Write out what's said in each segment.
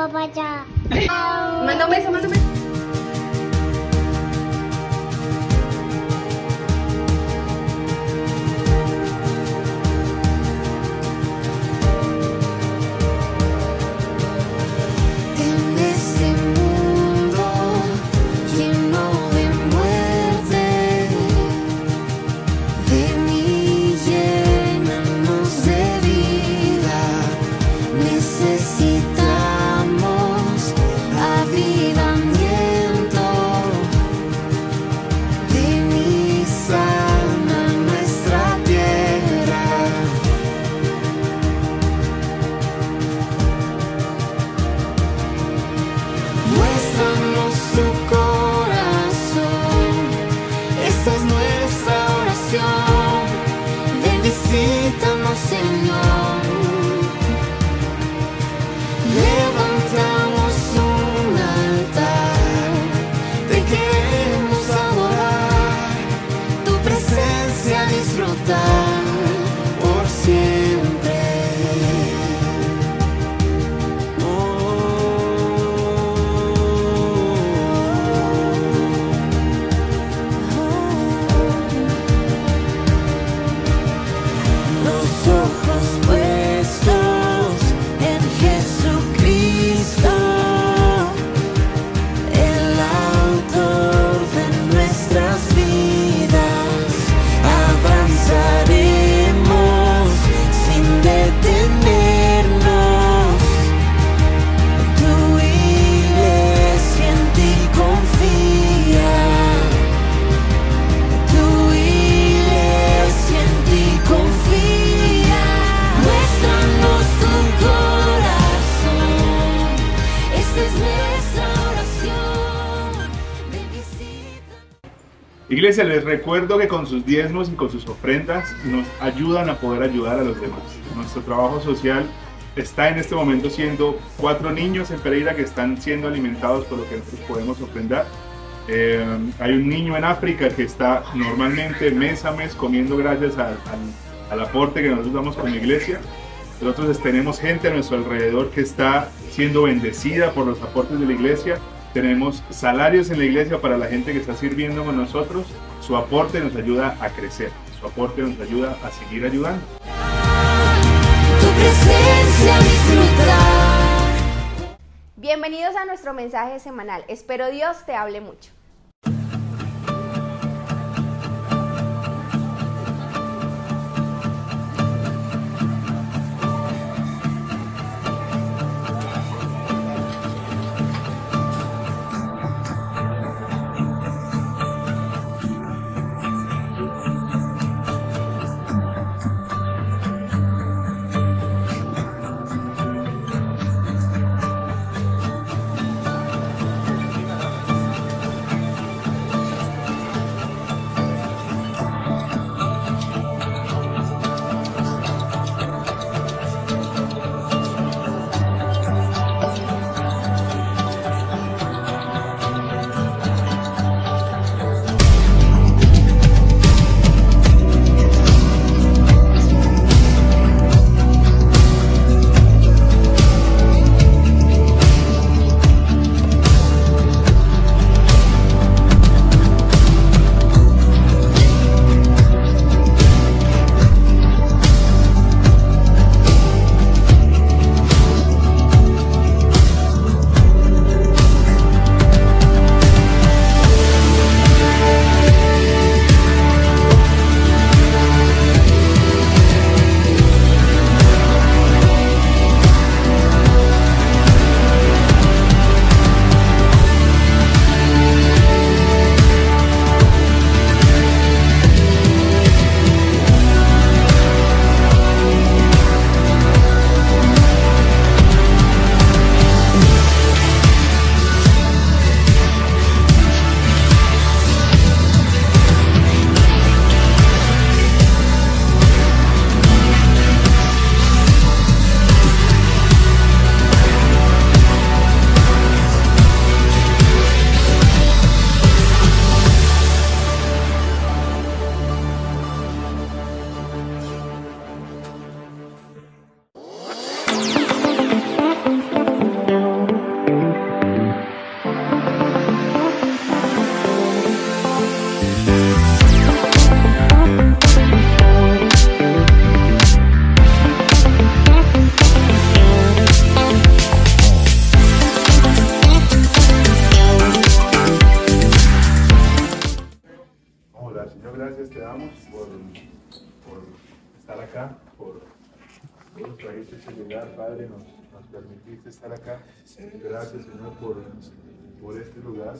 papá ya. Manda un Iglesia, les recuerdo que con sus diezmos y con sus ofrendas nos ayudan a poder ayudar a los demás. Nuestro trabajo social está en este momento siendo cuatro niños en Pereira que están siendo alimentados por lo que nosotros podemos ofrendar. Eh, hay un niño en África que está normalmente mes a mes comiendo gracias al, al- al aporte que nosotros damos como iglesia. Nosotros tenemos gente a nuestro alrededor que está siendo bendecida por los aportes de la iglesia. Tenemos salarios en la iglesia para la gente que está sirviendo con nosotros. Su aporte nos ayuda a crecer. Su aporte nos ayuda a seguir ayudando. Tu presencia disfrutar. Bienvenidos a nuestro mensaje semanal. Espero Dios te hable mucho.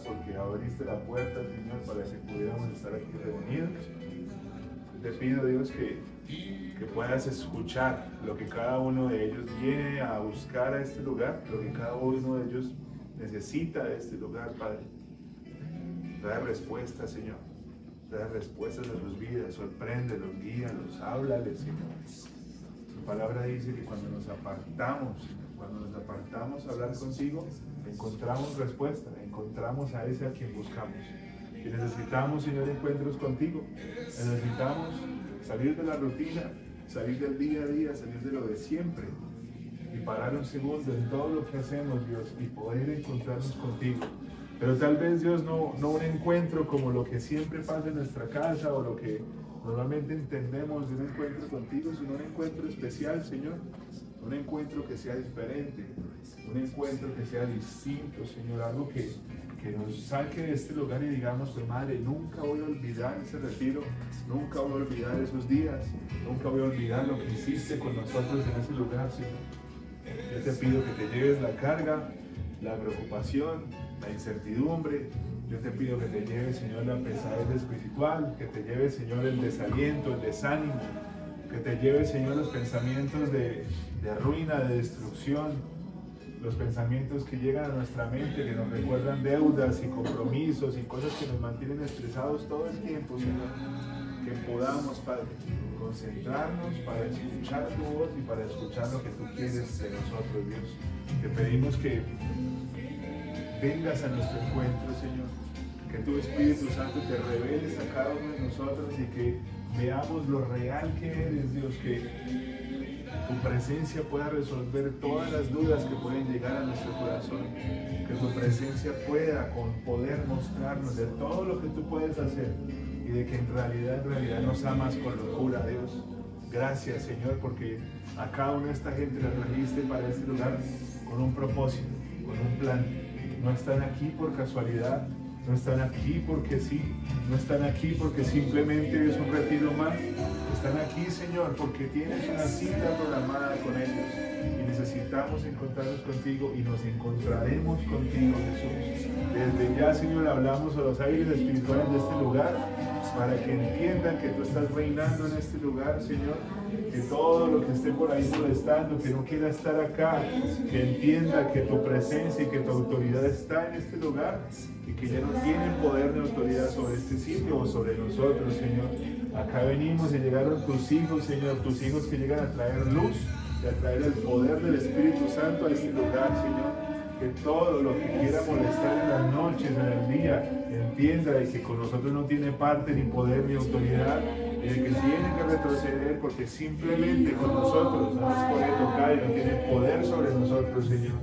Porque abriste la puerta, Señor, para que pudiéramos estar aquí reunidos. Te pido, Dios, que, que puedas escuchar lo que cada uno de ellos viene a buscar a este lugar, lo que cada uno de ellos necesita de este lugar, Padre. Trae respuestas, Señor. Trae respuestas a sus vidas, sorpréndelos, guíalos, háblales, Señor. Tu palabra dice que cuando nos apartamos, cuando nos apartamos a hablar contigo, encontramos respuesta, encontramos a ese a quien buscamos. Y necesitamos, Señor, encuentros contigo. Necesitamos salir de la rutina, salir del día a día, salir de lo de siempre y parar un segundo en todo lo que hacemos, Dios, y poder encontrarnos contigo. Pero tal vez, Dios, no, no un encuentro como lo que siempre pasa en nuestra casa o lo que normalmente entendemos de un encuentro contigo, sino un encuentro especial, Señor. Un encuentro que sea diferente, un encuentro que sea distinto, Señor, algo que, que nos saque de este lugar y digamos, pues madre, nunca voy a olvidar ese retiro, nunca voy a olvidar esos días, nunca voy a olvidar lo que hiciste con nosotros en ese lugar, Señor. Yo te pido que te lleves la carga, la preocupación, la incertidumbre. Yo te pido que te lleves, Señor, la pesadez espiritual, que te lleves, Señor, el desaliento, el desánimo, que te lleves, Señor, los pensamientos de, de ruina, de destrucción, los pensamientos que llegan a nuestra mente, que nos recuerdan deudas y compromisos y cosas que nos mantienen estresados todo el tiempo, Señor. Que podamos, Padre, concentrarnos para escuchar tu voz y para escuchar lo que tú quieres de nosotros, Dios. Te pedimos que vengas a nuestro encuentro, Señor. Que tu Espíritu Santo te reveles a cada uno de nosotros y que veamos lo real que eres, Dios. Que tu presencia pueda resolver todas las dudas que pueden llegar a nuestro corazón. Que tu presencia pueda con poder mostrarnos de todo lo que tú puedes hacer y de que en realidad, en realidad nos amas con locura, Dios. Gracias, Señor, porque a cada una de esta gente la trajiste para este lugar con un propósito, con un plan. No están aquí por casualidad, no están aquí porque sí, no están aquí porque simplemente es un retiro más. Están aquí, Señor, porque tienes una cita programada con ellos y necesitamos encontrarnos contigo y nos encontraremos contigo, Jesús. Desde ya, Señor, hablamos a los aires espirituales de este lugar para que entiendan que tú estás reinando en este lugar, Señor. Que todo lo que esté por ahí molestando, que no quiera estar acá, que entienda que tu presencia y que tu autoridad está en este lugar y que ya no tienen poder ni autoridad sobre este sitio o sobre nosotros, Señor. Acá venimos y llegaron tus hijos, Señor, tus hijos que llegan a traer luz y a traer el poder del Espíritu Santo a este lugar, Señor que todo lo que quiera molestar en las noches, en el día, entienda de que con nosotros no tiene parte, ni poder, ni autoridad, y de que tiene que retroceder porque simplemente con nosotros no nos puede tocar y no tiene poder sobre nosotros, Señor.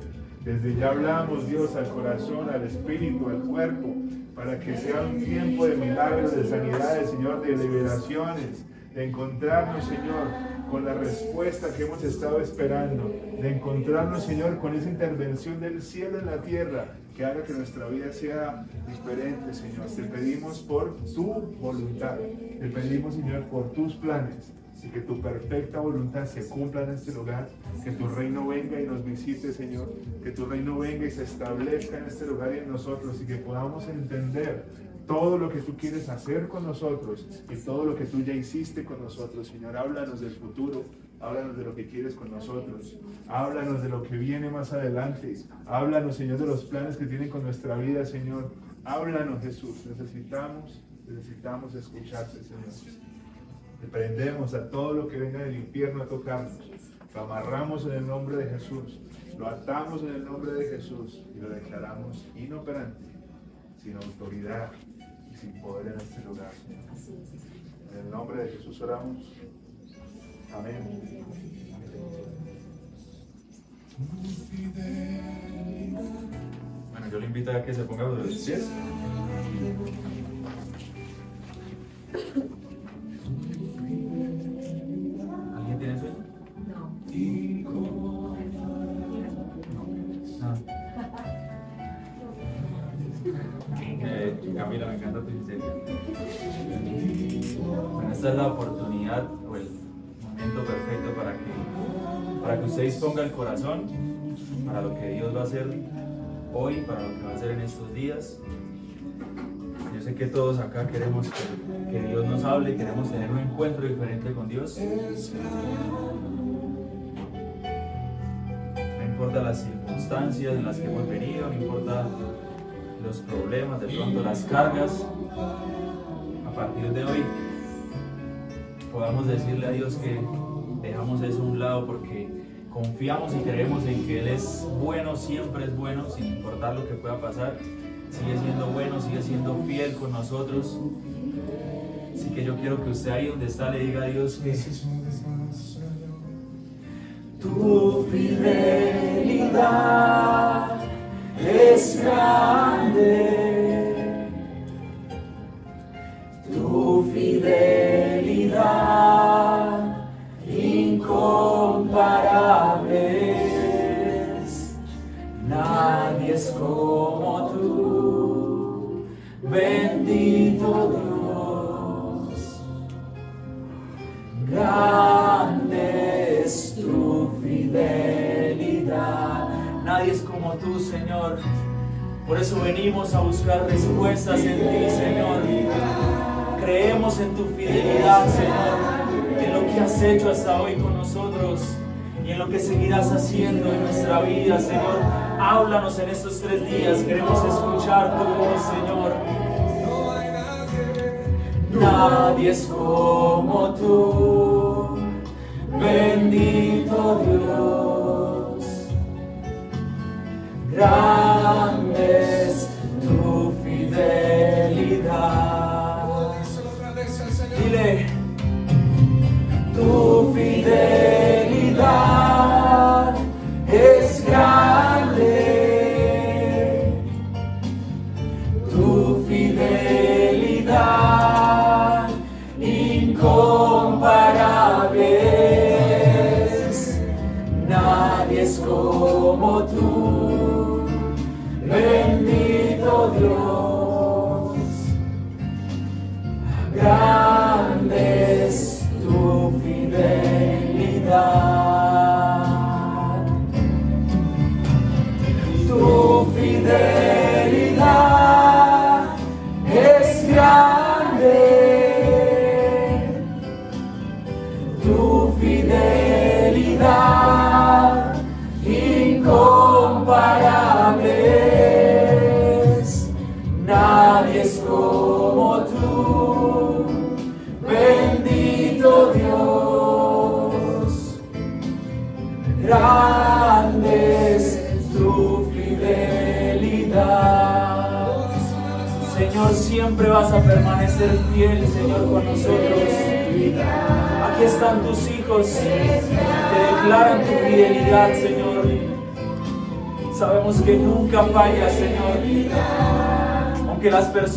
Desde ya hablamos, Dios, al corazón, al espíritu, al cuerpo, para que sea un tiempo de milagros, de sanidades, Señor, de liberaciones, de encontrarnos, Señor, con la respuesta que hemos estado esperando, de encontrarnos, Señor, con esa intervención del cielo en la tierra que haga que nuestra vida sea diferente, Señor. Te pedimos por tu voluntad, te pedimos, Señor, por tus planes y que tu perfecta voluntad se cumpla en este lugar, que tu reino venga y nos visite, Señor, que tu reino venga y se establezca en este lugar y en nosotros y que podamos entender todo lo que tú quieres hacer con nosotros y todo lo que tú ya hiciste con nosotros, Señor. Háblanos del futuro, háblanos de lo que quieres con nosotros, háblanos de lo que viene más adelante, háblanos, Señor, de los planes que tiene con nuestra vida, Señor. Háblanos, Jesús. Necesitamos, necesitamos escucharte, Señor. Reprendemos a todo lo que venga del infierno a tocarnos. Lo amarramos en el nombre de Jesús. Lo atamos en el nombre de Jesús y lo declaramos inoperante, sin autoridad y sin poder en este lugar. Señor. En el nombre de Jesús oramos. Bueno, yo le invito a que se ponga sobre los pies. El corazón para lo que Dios va a hacer hoy, para lo que va a hacer en estos días. Yo sé que todos acá queremos que, que Dios nos hable, queremos tener un encuentro diferente con Dios. No importa las circunstancias en las que hemos venido, no importa los problemas, de pronto las cargas. A partir de hoy podamos decirle a Dios que dejamos eso a un lado porque confiamos y creemos en que Él es bueno, siempre es bueno, sin importar lo que pueda pasar. Sigue siendo bueno, sigue siendo fiel con nosotros. Así que yo quiero que usted ahí donde está le diga a Dios que tu fidelidad es grande. Tu fidelidad Nadie es como tú, bendito Dios. Grande es tu fidelidad. Nadie es como tú, Señor. Por eso venimos a buscar respuestas en ti, Señor. Creemos en tu fidelidad, Señor, en lo que has hecho hasta hoy con nosotros y en lo que seguirás haciendo en nuestra vida, Señor. Háblanos en estos tres días. Queremos escuchar tu voz, Señor. Nadie es como tú, bendito Dios. Grande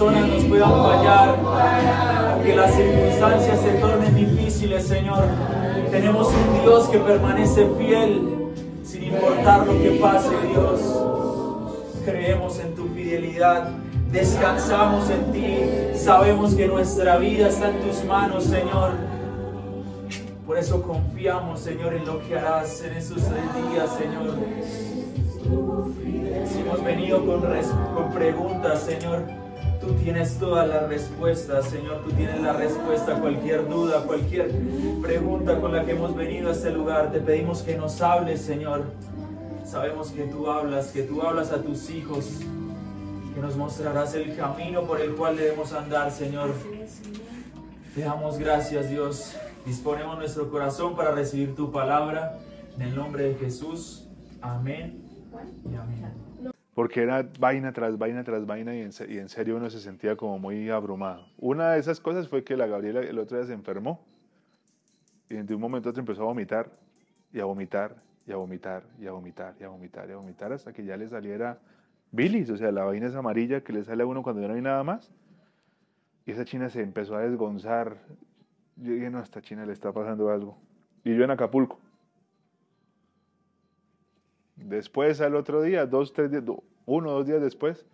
nos puedan fallar, aunque las circunstancias se tornen difíciles, Señor, tenemos un Dios que permanece fiel sin importar lo que pase, Dios. Creemos en tu fidelidad, descansamos en ti, sabemos que nuestra vida está en tus manos, Señor. Por eso confiamos, Señor, en lo que harás en estos tres días, Señor. Si hemos venido con preguntas, Señor, tú tienes todas las respuestas, Señor. Tú tienes la respuesta a cualquier duda, cualquier pregunta con la que hemos venido a este lugar. Te pedimos que nos hables, Señor. Sabemos que tú hablas, que tú hablas a tus hijos, que nos mostrarás el camino por el cual debemos andar, Señor. Te damos gracias, Dios. Disponemos nuestro corazón para recibir tu palabra. En el nombre de Jesús. Amén. Y amén. Porque era vaina tras vaina tras vaina y en, y en serio uno se sentía como muy abrumado. Una de esas cosas fue que la Gabriela el otro día se enfermó y de un momento a otro empezó a vomitar y a vomitar y a vomitar y a vomitar y a vomitar y a vomitar hasta que ya le saliera bilis, o sea, la vaina es amarilla que le sale a uno cuando ya no hay nada más. Y esa china se empezó a desgonzar. Yo dije, no, esta china le está pasando algo. Y yo en Acapulco. Después, al otro día, dos, tres días, uno o dos días después,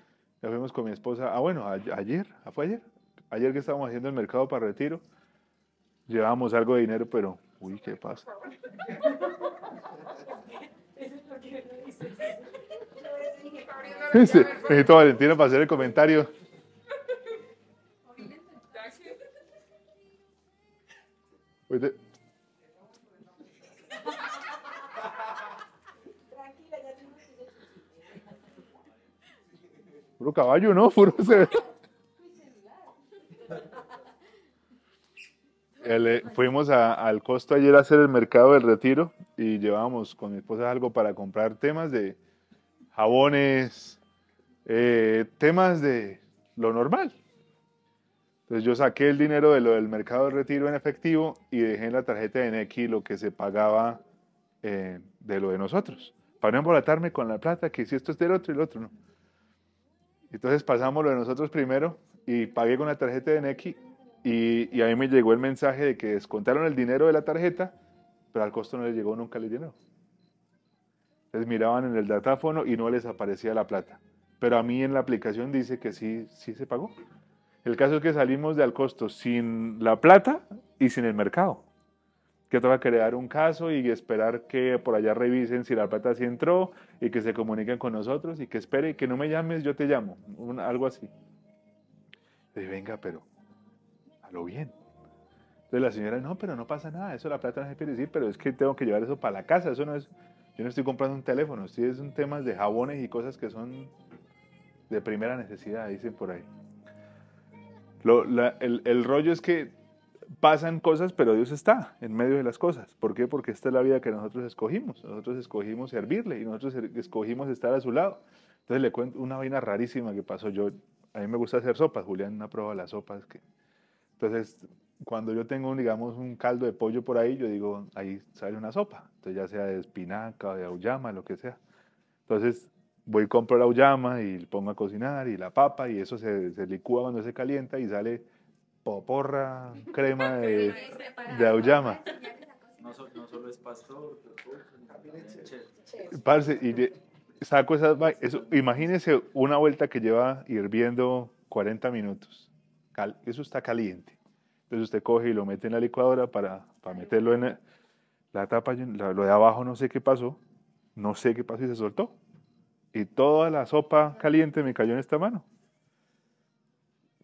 ya fuimos con mi esposa. Ah, bueno, ayer, ¿ah, ¿fue ayer? Ayer que estábamos haciendo el mercado para retiro, llevábamos algo de dinero, pero, uy, ¿qué pasa? Sí, necesito a Valentina para hacer el comentario. Oye, Puro caballo, ¿no? Puro se- El, eh, fuimos al costo ayer a hacer el mercado del retiro y llevábamos con mi esposa algo para comprar temas de jabones, eh, temas de lo normal. Entonces yo saqué el dinero de lo del mercado del retiro en efectivo y dejé en la tarjeta de Nequi lo que se pagaba eh, de lo de nosotros. Para no embolatarme con la plata, que si esto es del otro y el otro no. Entonces pasamos lo de nosotros primero y pagué con la tarjeta de Nequi y, y a mí me llegó el mensaje de que descontaron el dinero de la tarjeta, pero al costo no les llegó nunca el dinero. Entonces miraban en el datáfono y no les aparecía la plata. Pero a mí en la aplicación dice que sí, sí se pagó. El caso es que salimos de al costo sin la plata y sin el mercado. Que toca crear un caso y esperar que por allá revisen si la plata sí entró y que se comuniquen con nosotros y que espere y que no me llames, yo te llamo. un- algo así. Dije, venga, pero a lo bien. Entonces la señora, no, pero no pasa nada, eso la plata no se pierde. Sí, pero es que tengo que llevar eso para la casa, eso no es, yo no estoy comprando un teléfono, sí es un tema de jabones y cosas que son de primera necesidad, dicen por ahí. Lo- la- el, el rollo es que pasan cosas, pero Dios está en medio de las cosas. ¿Por qué? Porque esta es la vida que nosotros escogimos. Nosotros escogimos servirle y nosotros er- escogimos estar a su lado. Entonces le cuento una vaina rarísima que pasó. Yo, a mí me gusta hacer sopas. Julián ha probado las sopas. Que... Entonces, cuando yo tengo, digamos, un caldo de pollo por ahí, yo digo, ahí sale una sopa. Entonces, ya sea de espinaca, de auyama, lo que sea. Entonces, voy y compro la auyama y pongo a cocinar y la papa y eso se, se licúa cuando se calienta y sale poporra, crema de, de auyama. No, so- no solo es pastor, también chef. Parce, y de- saco esas eso, imagínese una vuelta que lleva hirviendo 40 minutos. Cal- eso está caliente. Entonces usted coge y lo mete en la licuadora para, para meterlo en la tapa. la- lo de abajo no sé qué pasó. No sé qué pasó y se soltó. Y toda la sopa caliente me cayó en esta mano.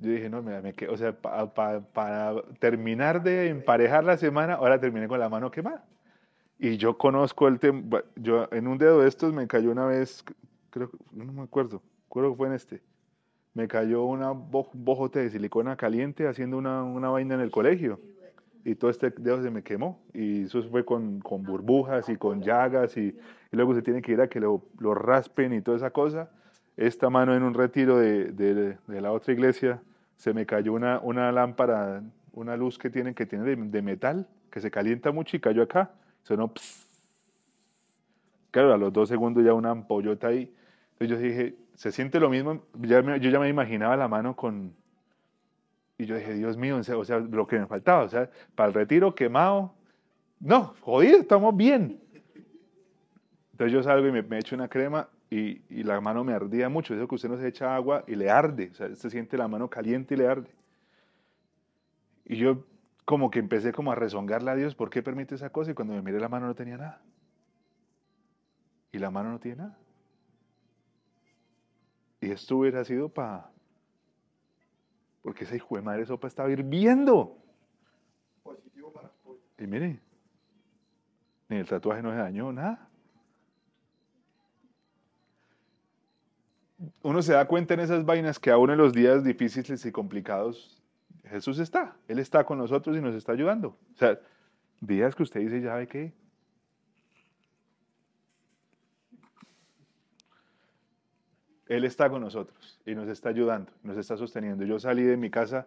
Yo dije, no, me, me o sea, pa- pa- para terminar de emparejar la semana, ahora terminé con la mano quemada. Y yo conozco el tema, yo en un dedo de estos me cayó una vez, creo, no me acuerdo, creo que fue en este, me cayó una bo- bojote de silicona caliente haciendo una, una vaina en el colegio. Y todo este dedo se me quemó. Y eso fue con, con burbujas y con llagas. Y, y luego se tiene que ir a que lo, lo raspen y toda esa cosa. Esta mano en un retiro de, de- de la otra iglesia se me cayó una, una lámpara, una luz que tienen que tiene de, metal, que se calienta mucho y cayó acá. Sonó pss. Claro, a los dos segundos ya una ampollota ahí. Entonces yo dije, se siente lo mismo. Yo ya me imaginaba la mano con... Y yo dije, Dios mío, o sea, lo que me faltaba, o sea, para el retiro quemado. No, jodido, estamos bien. Entonces yo salgo y me echo una crema y, y la mano me ardía mucho. Eso que usted no se echa agua y le arde. O sea, se siente la mano caliente y le arde. Y yo como que empecé como a rezongarle a Dios, ¿por qué permite esa cosa? Y cuando me miré la mano no tenía nada. Y la mano no tiene nada. Y esto hubiera sido para... Porque esa hijo de madre sopa estaba hirviendo. Y mire, ni el tatuaje no se dañó, nada. Uno se da cuenta en esas vainas que aún en los días difíciles y complicados, Jesús está. Él está con nosotros y nos está ayudando. O sea, días que usted dice, ¿ya ve qué? Él está con nosotros y nos está ayudando, nos está sosteniendo. Yo salí de mi casa,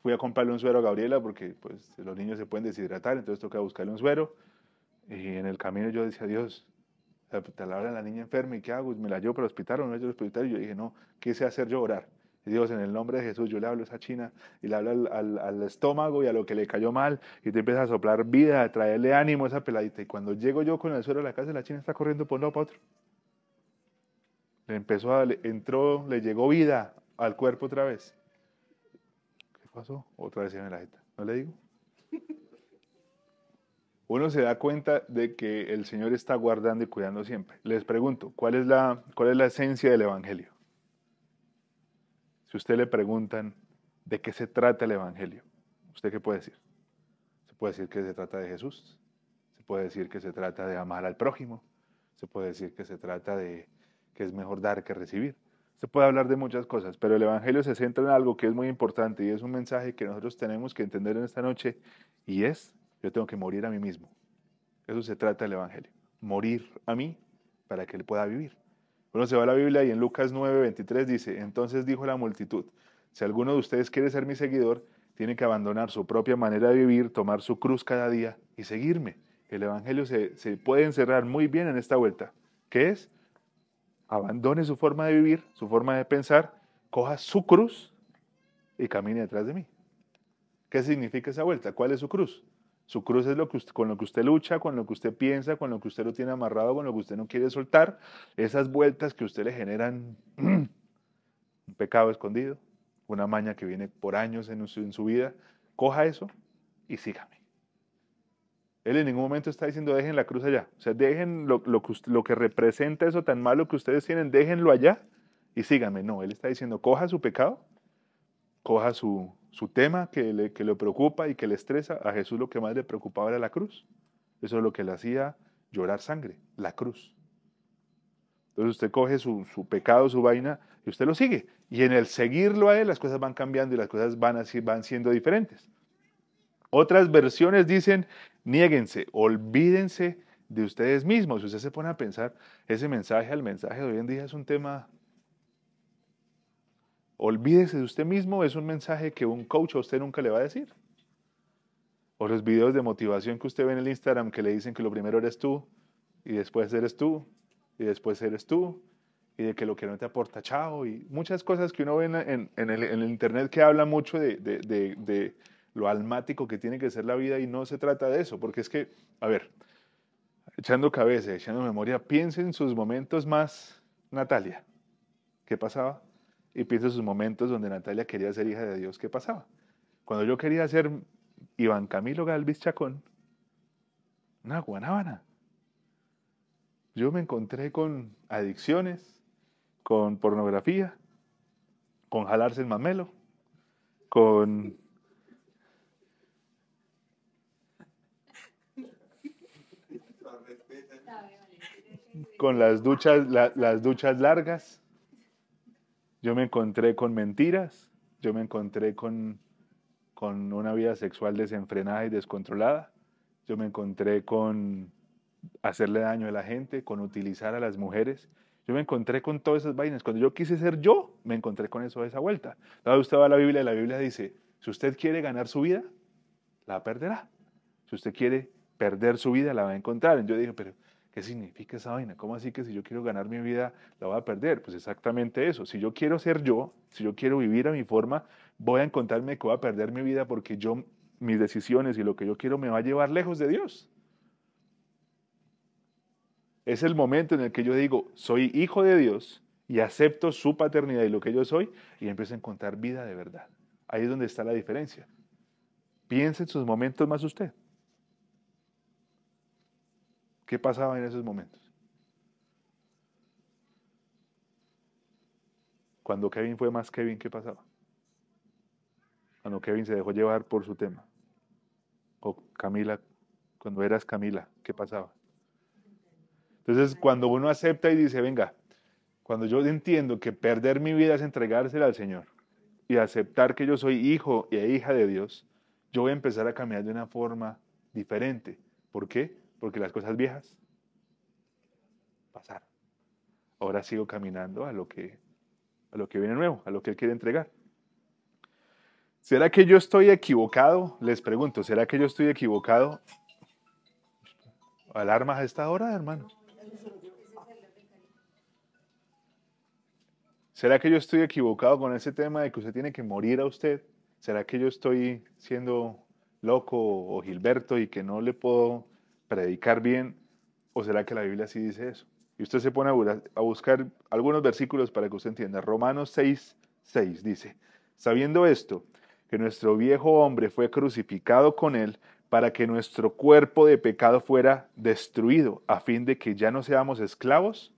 fui a comprarle un suero a Gabriela porque pues, los niños se pueden deshidratar, entonces toca buscarle un suero. Y en el camino yo decía, Dios, te la la niña enferma y ¿qué hago? ¿Me la llevo para el hospital o no la llevo el hospital? Y yo dije, no, ¿qué sé hacer yo orar? Y Dios, en el nombre de Jesús, yo le hablo a esa china y le hablo al, al- al estómago y a lo que le cayó mal y te empieza a soplar vida, a traerle ánimo a esa peladita. Y cuando llego yo con el suero a la casa, la china está corriendo por un lado otro. Le empezó a, le entró, le llegó vida al cuerpo otra vez. ¿Qué pasó? Otra vez en la jeta. ¿No le digo? Uno se da cuenta de que el Señor está guardando y cuidando siempre. Les pregunto, ¿cuál es la, cuál es la esencia del Evangelio? Si usted le preguntan de qué se trata el Evangelio, ¿usted qué puede decir? Se puede decir que se trata de Jesús, se puede decir que se trata de amar al prójimo, se puede decir que se trata de que es mejor dar que recibir. Se puede hablar de muchas cosas, pero el Evangelio se centra en algo que es muy importante y es un mensaje que nosotros tenemos que entender en esta noche y es, yo tengo que morir a mí mismo. Eso se trata del Evangelio, morir a mí para que él pueda vivir. Uno se va a la Biblia y en Lucas 9, 23 dice, entonces dijo la multitud, si alguno de ustedes quiere ser mi seguidor, tiene que abandonar su propia manera de vivir, tomar su cruz cada día y seguirme. El Evangelio se, se puede encerrar muy bien en esta vuelta. ¿Qué es? abandone su forma de vivir, su forma de pensar, coja su cruz y camine detrás de mí. ¿Qué significa esa vuelta? ¿Cuál es su cruz? Su cruz es lo que con lo que usted lucha, con lo que usted piensa, con lo que usted lo tiene amarrado, con lo que usted no quiere soltar. Esas vueltas que usted le generan un pecado escondido, una maña que viene por años en su, en su vida. Coja eso y sígame. Él en ningún momento está diciendo dejen la cruz allá. O sea, dejen lo, lo que, lo que representa eso tan malo que ustedes tienen, déjenlo allá y síganme. No, él está diciendo coja su pecado, coja su, su tema que le, que le preocupa y que le estresa. A Jesús lo que más le preocupaba era la cruz. Eso es lo que le hacía llorar sangre, la cruz. Entonces usted coge su, su pecado, su vaina, y usted lo sigue. Y en el seguirlo a él, las cosas van cambiando y las cosas van, así, van siendo diferentes. Otras versiones dicen, niéguense, olvídense de ustedes mismos. Si usted se pone a pensar, ese mensaje al mensaje de hoy en día es un tema... Olvídese de usted mismo es un mensaje que un coach a usted nunca le va a decir. O los videos de motivación que usted ve en el Instagram que le dicen que lo primero eres tú y después eres tú y después eres tú y de que lo que no te aporta chao y muchas cosas que uno ve en, el, internet que habla mucho de, lo almático que tiene que ser la vida y no se trata de eso, porque es que, a ver, echando cabeza, echando memoria, piense en sus momentos más, Natalia, ¿qué pasaba? Y piense en sus momentos donde Natalia quería ser hija de Dios, ¿qué pasaba? Cuando yo quería ser Iván Camilo Galvis Chacón, una guanábana. Yo me encontré con adicciones, con pornografía, con jalarse el mamelo, con... con las duchas, la- las duchas largas. Yo me encontré con mentiras, yo me encontré con, con una vida sexual desenfrenada y descontrolada. Yo me encontré con hacerle daño a la gente, con utilizar a las mujeres. Yo me encontré con todas esas vainas. Cuando yo quise ser yo, me encontré con eso de esa vuelta. Ahora usted va a la Biblia y la Biblia dice, si usted quiere ganar su vida, la perderá. Si usted quiere perder su vida, la va a encontrar. Yo dije, pero ¿qué significa esa vaina? ¿Cómo así que si yo quiero ganar mi vida, la voy a perder? Pues exactamente eso. Si yo quiero ser yo, si yo quiero vivir a mi forma, voy a encontrarme que voy a perder mi vida porque yo, mis decisiones y lo que yo quiero me va a llevar lejos de Dios. Es el momento en el que yo digo, soy hijo de Dios y acepto su paternidad y lo que yo soy y empiezo a encontrar vida de verdad. Ahí es donde está la diferencia. Piense en sus momentos más usted. ¿Qué pasaba en esos momentos? Cuando Kevin fue más Kevin, ¿qué pasaba? Cuando Kevin se dejó llevar por su tema. O Camila, cuando eras Camila, ¿qué pasaba? Entonces, cuando uno acepta y dice, venga, cuando yo entiendo que perder mi vida es entregársela al Señor y aceptar que yo soy hijo e hija de Dios, yo voy a empezar a caminar de una forma diferente. ¿Por qué? Porque las cosas viejas pasaron. Ahora sigo caminando a lo que, a lo que viene nuevo, a lo que Él quiere entregar. ¿Será que yo estoy equivocado? Les pregunto, ¿será que yo estoy equivocado? Alarmas a esta hora, hermano. ¿Será que yo estoy equivocado con ese tema de que usted tiene que morir a usted? ¿Será que yo estoy siendo loco o Gilberto y que no le puedo predicar bien? ¿O será que la Biblia sí dice eso? Y usted se pone a bu- a buscar algunos versículos para que usted entienda. Romanos 6, 6 dice, sabiendo esto, que nuestro viejo hombre fue crucificado con él para que nuestro cuerpo de pecado fuera destruido, a fin de que ya no seamos esclavos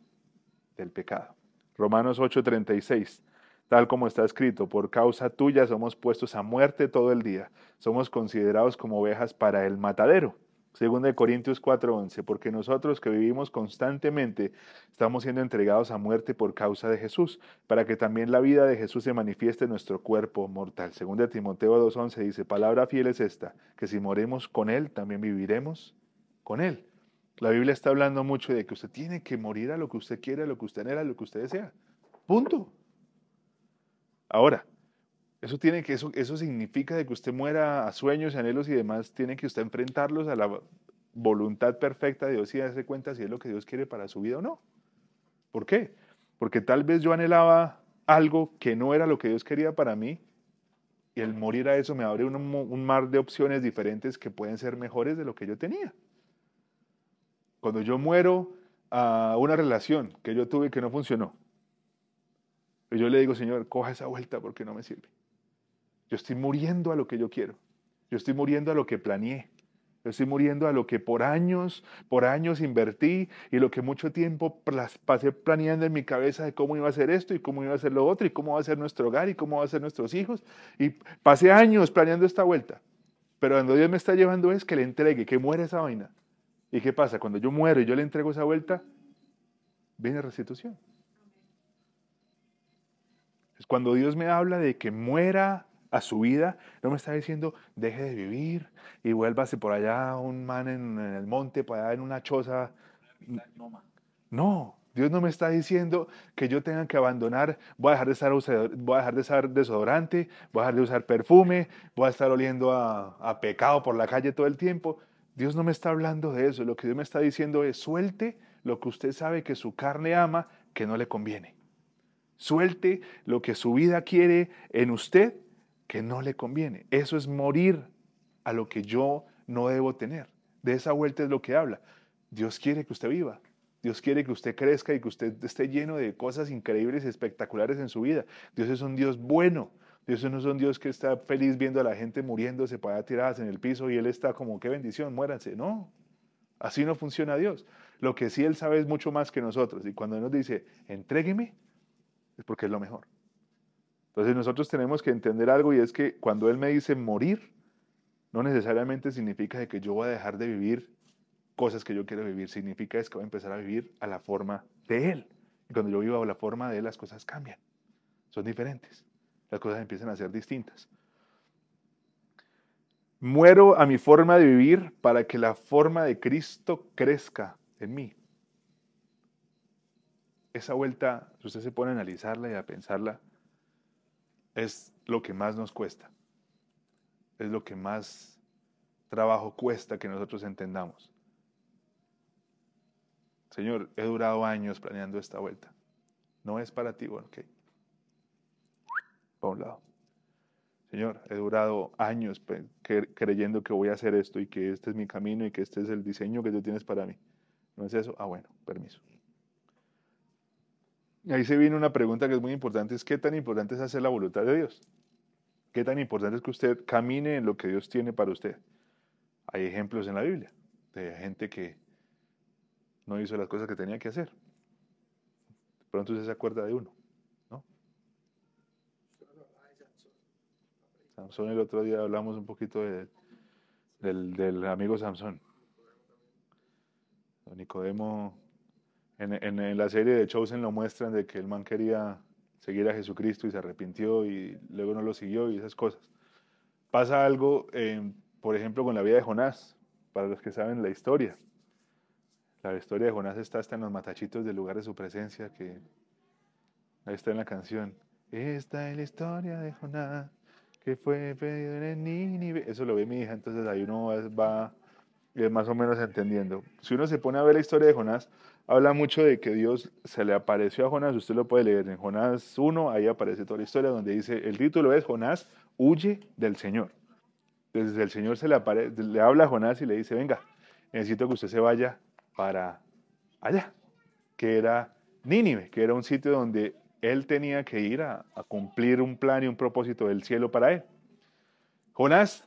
del pecado. Romanos 8:36, tal como está escrito, por causa tuya somos puestos a muerte todo el día, somos considerados como ovejas para el matadero. Segunda de Corintios 4:11, porque nosotros que vivimos constantemente estamos siendo entregados a muerte por causa de Jesús, para que también la vida de Jesús se manifieste en nuestro cuerpo mortal. Segunda de Timoteo 2:11 dice, palabra fiel es esta, que si moremos con Él, también viviremos con Él. La Biblia está hablando mucho de que usted tiene que morir a lo que usted quiere, a lo que usted anhela, a lo que usted desea. Punto. Ahora, eso, tiene que, eso, eso significa de que usted muera a sueños, anhelos y demás, tiene que usted enfrentarlos a la voluntad perfecta de Dios y darse cuenta si es lo que Dios quiere para su vida o no. ¿Por qué? Porque tal vez yo anhelaba algo que no era lo que Dios quería para mí y el morir a eso me abre un, un mar de opciones diferentes que pueden ser mejores de lo que yo tenía. Cuando yo muero a una relación que yo tuve que no funcionó, y yo le digo, Señor, coja esa vuelta porque no me sirve. Yo estoy muriendo a lo que yo quiero. Yo estoy muriendo a lo que planeé. Yo estoy muriendo a lo que por años, por años invertí y lo que mucho tiempo pasé planeando en mi cabeza de cómo iba a ser esto y cómo iba a ser lo otro y cómo va a ser nuestro hogar y cómo va a ser nuestros hijos. Y pasé años planeando esta vuelta. Pero cuando Dios me está llevando es que le entregue, que muera esa vaina. ¿Y qué pasa? Cuando yo muero y yo le entrego esa vuelta, viene restitución. Es cuando Dios me habla de que muera a su vida, no me está diciendo deje de vivir y vuélvase por allá un man en, el monte, por allá en una choza. No, Dios no me está diciendo que yo tenga que abandonar, voy a dejar de usa- voy a dejar de usar desodorante, voy a dejar de usar perfume, voy a estar oliendo a, a pecado por la calle todo el tiempo. Dios no me está hablando de eso. Lo que Dios me está diciendo es suelte lo que usted sabe que su carne ama, que no le conviene. Suelte lo que su vida quiere en usted que no le conviene. Eso es morir a lo que yo no debo tener. De esa vuelta es lo que habla. Dios quiere que usted viva. Dios quiere que usted crezca y que usted esté lleno de cosas increíbles y espectaculares en su vida. Dios es un Dios bueno. Dios no es un Dios que está feliz viendo a la gente muriéndose para tiradas en el piso y Él está como, qué bendición, muéranse. No, así no funciona Dios. Lo que sí Él sabe es mucho más que nosotros. Y cuando nos dice, entrégueme, es porque es lo mejor. Entonces nosotros tenemos que entender algo y es que cuando Él me dice morir, no necesariamente significa que yo voy a dejar de vivir cosas que yo quiero vivir, significa es que voy a empezar a vivir a la forma de Él. Y cuando yo vivo a la forma de Él, las cosas cambian, son diferentes, las cosas empiezan a ser distintas. Muero a mi forma de vivir para que la forma de Cristo crezca en mí. Esa vuelta, si usted se pone a analizarla y a pensarla, es lo que más nos cuesta. Es lo que más trabajo cuesta que nosotros entendamos. Señor, he durado años planeando esta vuelta. No es para ti, bueno, ok. Para un lado. Señor, he durado años creyendo que voy a hacer esto y que este es mi camino y que este es el diseño que tú tienes para mí. ¿No es eso? Ah, bueno, permiso. Ahí se viene una pregunta que es muy importante, es qué tan importante es hacer la voluntad de Dios. ¿Qué tan importante es que usted camine en lo que Dios tiene para usted? Hay ejemplos en la Biblia de gente que no hizo las cosas que tenía que hacer. Pronto usted se acuerda de uno, ¿no? Samson el otro día hablamos un poquito de- del, del amigo Samson. Don Nicodemo, en, la serie de Chosen lo muestran de que el man quería seguir a Jesucristo y se arrepintió y luego no lo siguió y esas cosas. Pasa algo, eh, por ejemplo, con la vida de Jonás, para los que saben la historia. La historia de Jonás está hasta en los matachitos del lugar de su presencia, que ahí está en la canción. Esta es la historia de Jonás, que fue pedido en Nínive. Eso lo ve mi hija, entonces ahí uno va, va eh, más o menos entendiendo. Si uno se pone a ver la historia de Jonás, habla mucho de que Dios se le apareció a Jonás, usted lo puede leer en Jonás 1, ahí aparece toda la historia donde dice, el título es Jonás huye del Señor. Entonces el Señor se le, apare- le habla a Jonás y le dice, venga, necesito que usted se vaya para allá, que era Nínive, que era un sitio donde él tenía que ir a, a cumplir un plan y un propósito del cielo para él. Jonás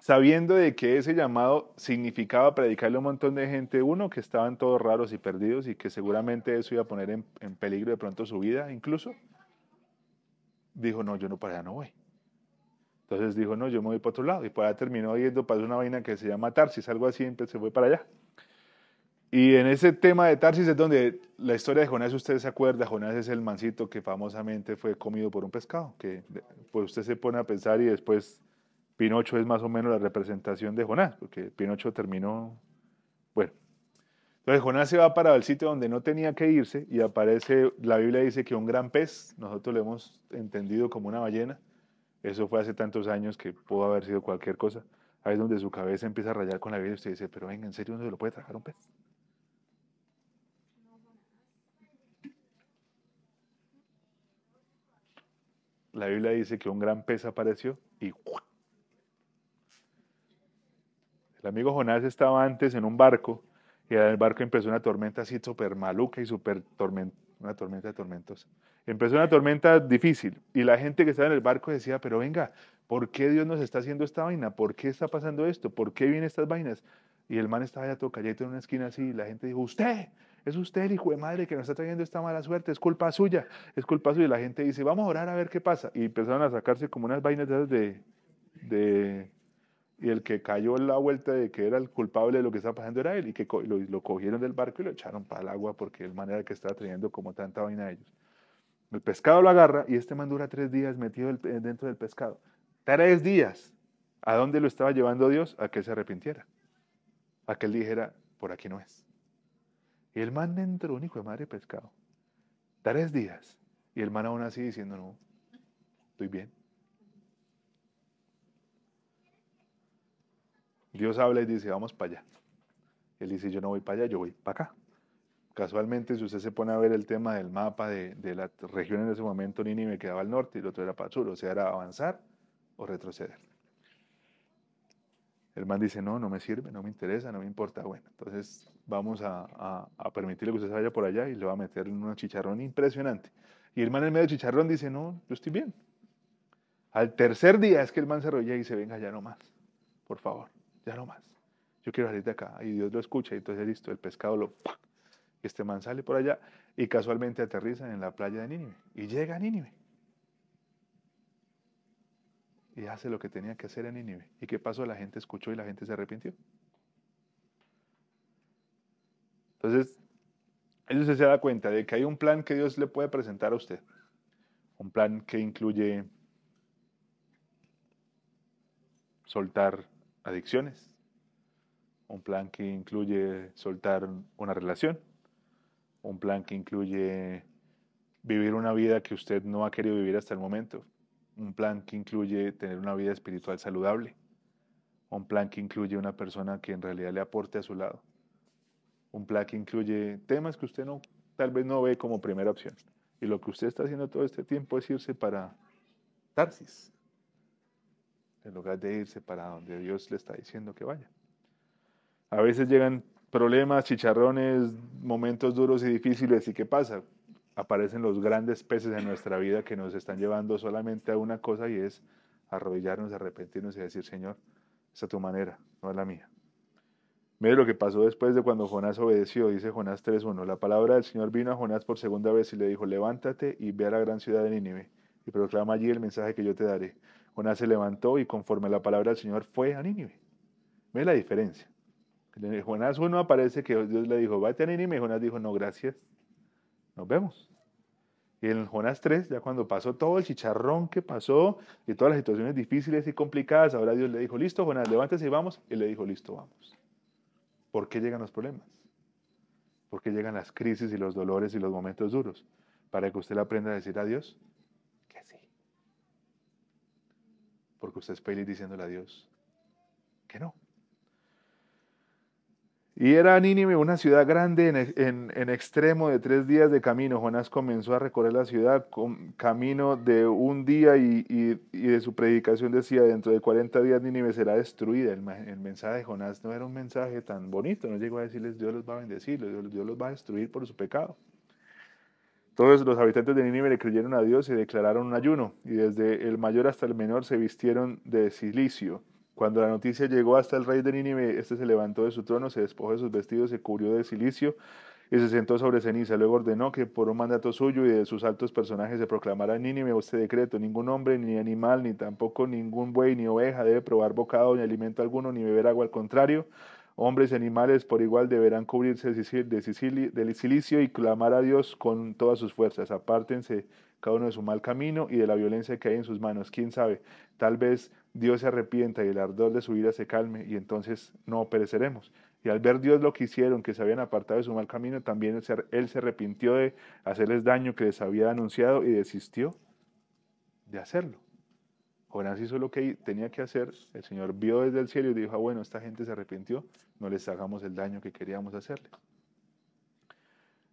sabiendo de que ese llamado significaba predicarle a un montón de gente, uno, que estaban todos raros y perdidos y que seguramente eso iba a poner en, en peligro de pronto su vida incluso, dijo, no, yo no para allá no voy. Entonces dijo, no, yo me voy para otro lado. Y para allá terminó yendo para una vaina que se llama Tarsis, algo así, se fue para allá. Y en ese tema de Tarsis es donde la historia de Jonás, usted se acuerda, Jonás es el mancito que famosamente fue comido por un pescado, que pues usted se pone a pensar y después Pinocho es más o menos la representación de Jonás, porque Pinocho terminó, bueno. Entonces Jonás se va para el sitio donde no tenía que irse y aparece, la Biblia dice que un gran pez, nosotros lo hemos entendido como una ballena, eso fue hace tantos años que pudo haber sido cualquier cosa. Ahí es donde su cabeza empieza a rayar con la Biblia y usted dice, pero venga, ¿en serio no se lo puede tragar un pez? La Biblia dice que un gran pez apareció y. el amigo Jonás estaba antes en un barco y en el barco empezó una tormenta así súper maluca y súper tormenta, una tormenta tormentosa. Empezó una tormenta difícil y la gente que estaba en el barco decía, pero venga, ¿por qué Dios nos está haciendo esta vaina? ¿Por qué está pasando esto? ¿Por qué vienen estas vainas? Y el man estaba ya todo calladito en una esquina así y la gente dijo, usted, es usted el hijo de madre que nos está trayendo esta mala suerte, es culpa suya, es culpa suya. Y la gente dice, vamos a orar a ver qué pasa. Y empezaron a sacarse como unas vainas de de... y el que cayó en la vuelta de que era el culpable de lo que estaba pasando era él, y que lo, lo cogieron del barco y lo echaron para el agua porque el man era el que estaba trayendo como tanta vaina a ellos. El pescado lo agarra y este man dura tres días metido del- dentro del pescado. Tres días. ¿A dónde lo estaba llevando Dios? A que se arrepintiera. A que él dijera, por aquí no es. Y el man dentro, un hijo de madre pescado. Tres días. Y el man aún así diciendo, no, estoy bien. Dios habla y dice, vamos para allá. Él dice, yo no voy para allá, yo voy para acá. Casualmente, si usted se pone a ver el tema del mapa de, de la región en ese momento, Nínive quedaba al norte y el otro era para el sur, o sea, era avanzar o retroceder. El man dice, no, no me sirve, no me interesa, no me importa. Bueno, entonces vamos a, permitirle que usted se vaya por allá y le va a meter en un chicharrón impresionante. Y el man en medio del chicharrón dice, no, yo estoy bien. Al tercer día es que el man se arrolla y dice, venga, ya no más, por favor, ya no más. Yo quiero salir de acá. Y Dios lo escucha y entonces listo, el pescado lo... este man sale por allá y casualmente aterriza en la playa de Nínive. Y llega a Nínive. Y hace lo que tenía que hacer en Nínive. ¿Y qué pasó? La gente escuchó y la gente se arrepintió. Entonces, ellos se da cuenta de que hay un plan que Dios le puede presentar a usted. Un plan que incluye soltar adicciones. Un plan que incluye soltar una relación. Un plan que incluye vivir una vida que usted no ha querido vivir hasta el momento. Un plan que incluye tener una vida espiritual saludable. Un plan que incluye una persona que en realidad le aporte a su lado. Un plan que incluye temas que usted no, tal vez no ve como primera opción. Y lo que usted está haciendo todo este tiempo es irse para Tarsis, en lugar de irse para donde Dios le está diciendo que vaya. A veces llegan problemas, chicharrones, momentos duros y difíciles. ¿Y qué pasa? Aparecen los grandes peces en nuestra vida que nos están llevando solamente a una cosa y es arrodillarnos, arrepentirnos y decir, Señor, esa es tu manera, no es la mía. Mire lo que pasó después de cuando Jonás obedeció, dice Jonás 3.1. La palabra del Señor vino a Jonás por segunda vez y le dijo, levántate y ve a la gran ciudad de Nínive y proclama allí el mensaje que yo te daré. Jonás se levantó y conforme a la palabra del Señor fue a Nínive. Ve la diferencia. En Jonás 1 aparece que Dios le dijo, vete a Nínive y Jonás dijo, no, gracias, nos vemos. Y en Jonás 3, ya cuando pasó todo el chicharrón que pasó y todas las situaciones difíciles y complicadas, ahora Dios le dijo, listo, Jonás, levántese y vamos. Y le dijo, listo, vamos. ¿Por qué llegan los problemas? ¿Por qué llegan las crisis y los dolores y los momentos duros? Para que usted aprenda a decir a Dios que sí. Porque usted es feliz diciéndole a Dios que no. Y era Nínive una ciudad grande en, en, en, extremo de tres días de camino. Jonás comenzó a recorrer la ciudad con camino de un día y, y, y de su predicación decía, dentro de 40 días Nínive será destruida. El, el, mensaje de Jonás no era un mensaje tan bonito, no llegó a decirles Dios los va a bendecir, Dios, Dios los va a destruir por su pecado. Todos los habitantes de Nínive le creyeron a Dios y declararon un ayuno, y desde el mayor hasta el menor se vistieron de silicio. Cuando la noticia llegó hasta el rey de Nínive, este se levantó de su trono, se despojó de sus vestidos, se cubrió de silicio y se sentó sobre ceniza. Luego ordenó que por un mandato suyo y de sus altos personajes se proclamara en Nínive este decreto: ningún hombre, ni animal, ni tampoco ningún buey, ni oveja debe probar bocado, ni alimento alguno, ni beber agua. Al contrario, hombres y animales por igual deberán cubrirse del silicio y clamar a Dios con todas sus fuerzas. Apártense cada uno de su mal camino y de la violencia que hay en sus manos. ¿Quién sabe? Tal vez Dios se arrepienta y el ardor de su ira se calme y entonces no pereceremos. Y al ver Dios lo que hicieron, que se habían apartado de su mal camino, también él se arrepintió de hacerles daño que les había anunciado y desistió de hacerlo. Jonás hizo lo que tenía que hacer, el Señor vio desde el cielo y dijo, ah, bueno, esta gente se arrepintió, no les hagamos el daño que queríamos hacerles.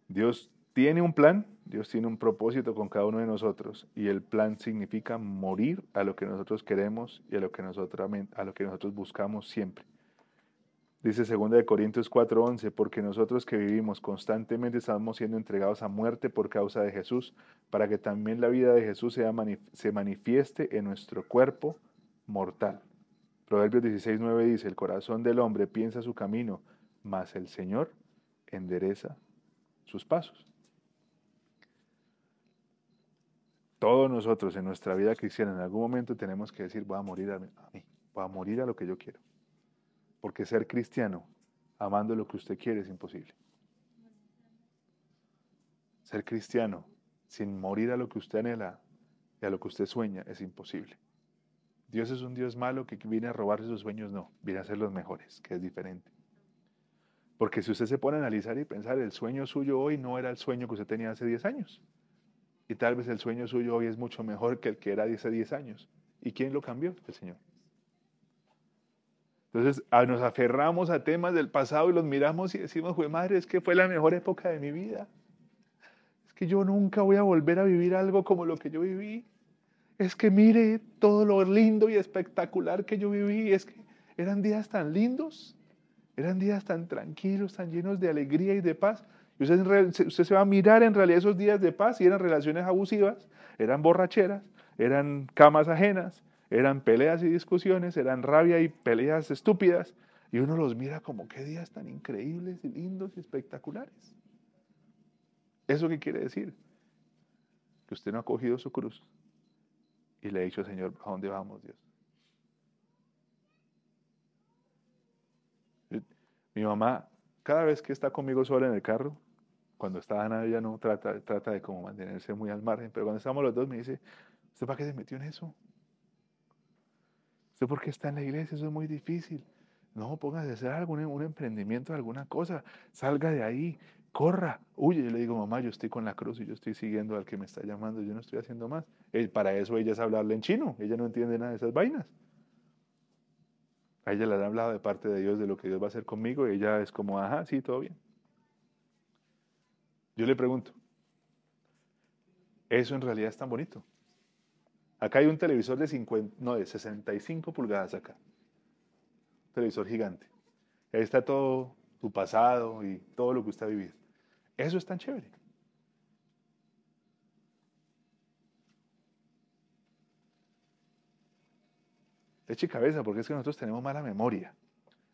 Dios tiene un plan, Dios tiene un propósito con cada uno de nosotros y el plan significa morir a lo que nosotros queremos y a lo que nosotros, a lo que nosotros buscamos siempre. Dice 2 de Corintios 4:11, porque nosotros que vivimos constantemente estamos siendo entregados a muerte por causa de Jesús, para que también la vida de Jesús sea se manifieste en nuestro cuerpo mortal. Proverbios 16:9 dice, el corazón del hombre piensa su camino, mas el Señor endereza sus pasos. Todos nosotros en nuestra vida cristiana en algún momento tenemos que decir, voy a morir a mí, voy a morir a lo que yo quiero. Porque ser cristiano, amando lo que usted quiere, es imposible. Ser cristiano sin morir a lo que usted anhela y a lo que usted sueña es imposible. Dios es un Dios malo que viene a robarse sus sueños, no, viene a ser los mejores, que es diferente. Porque si usted se pone a analizar y pensar, el sueño suyo hoy no era el sueño que usted tenía hace 10 años. Y tal vez el sueño suyo hoy es mucho mejor que el que era hace 10 años. ¿Y quién lo cambió? El Señor. Entonces nos aferramos a temas del pasado y los miramos y decimos, fue madre, es que fue la mejor época de mi vida. Es que yo nunca voy a volver a vivir algo como lo que yo viví. Es que mire todo lo lindo y espectacular que yo viví. Es que eran días tan lindos, eran días tan tranquilos, tan llenos de alegría y de paz. Y usted se va a mirar en realidad esos días de paz y eran relaciones abusivas, eran borracheras, eran camas ajenas, eran peleas y discusiones, eran rabia y peleas estúpidas. Y uno los mira como qué días tan increíbles y lindos y espectaculares. ¿Eso qué quiere decir? Que usted no ha cogido su cruz y le ha dicho, Señor, ¿a dónde vamos, Dios? Mi mamá, cada vez que está conmigo sola en el carro, cuando está Ana, ella no trata, de como mantenerse muy al margen, pero cuando estamos los dos me dice, ¿usted para qué se metió en eso? ¿Usted por qué está en la iglesia? Eso es muy difícil. No, póngase a hacer algún un emprendimiento, alguna cosa, salga de ahí, corra, huye. Yo le digo, mamá, yo estoy con la cruz y yo estoy siguiendo al que me está llamando, yo no estoy haciendo más. Eh, para eso ella es hablarle en chino, ella no entiende nada de esas vainas. A ella le han hablado de parte de Dios, de lo que Dios va a hacer conmigo, y ella es como, ajá, sí, todo bien. Yo le pregunto, ¿eso en realidad es tan bonito? Acá hay un televisor de 50, no, de 65 pulgadas acá. Un televisor gigante. Ahí está todo tu pasado y todo lo que usted ha vivido. Eso es tan chévere. Eche cabeza, porque es que nosotros tenemos mala memoria.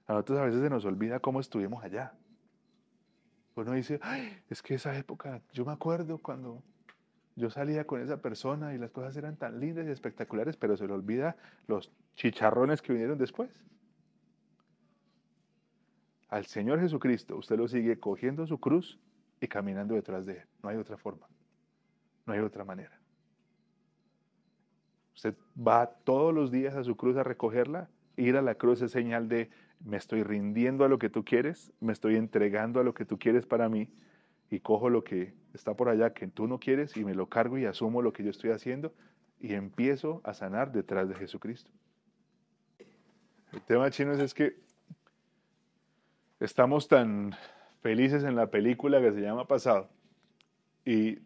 A nosotros a veces se nos olvida cómo estuvimos allá. Uno dice, "Ay, es que esa época, yo me acuerdo cuando yo salía con esa persona y las cosas eran tan lindas y espectaculares, pero se le olvida los chicharrones que vinieron después. Al Señor Jesucristo, usted lo sigue cogiendo su cruz y caminando detrás de él. No hay otra forma. No hay otra manera. Usted va todos los días a su cruz a recogerla. Ir a la cruz es señal de me estoy rindiendo a lo que tú quieres, me estoy entregando a lo que tú quieres para mí y cojo lo que está por allá que tú no quieres y me lo cargo y asumo lo que yo estoy haciendo y empiezo a sanar detrás de Jesucristo. El tema chinos es que estamos tan felices en la película que se llama Pasado y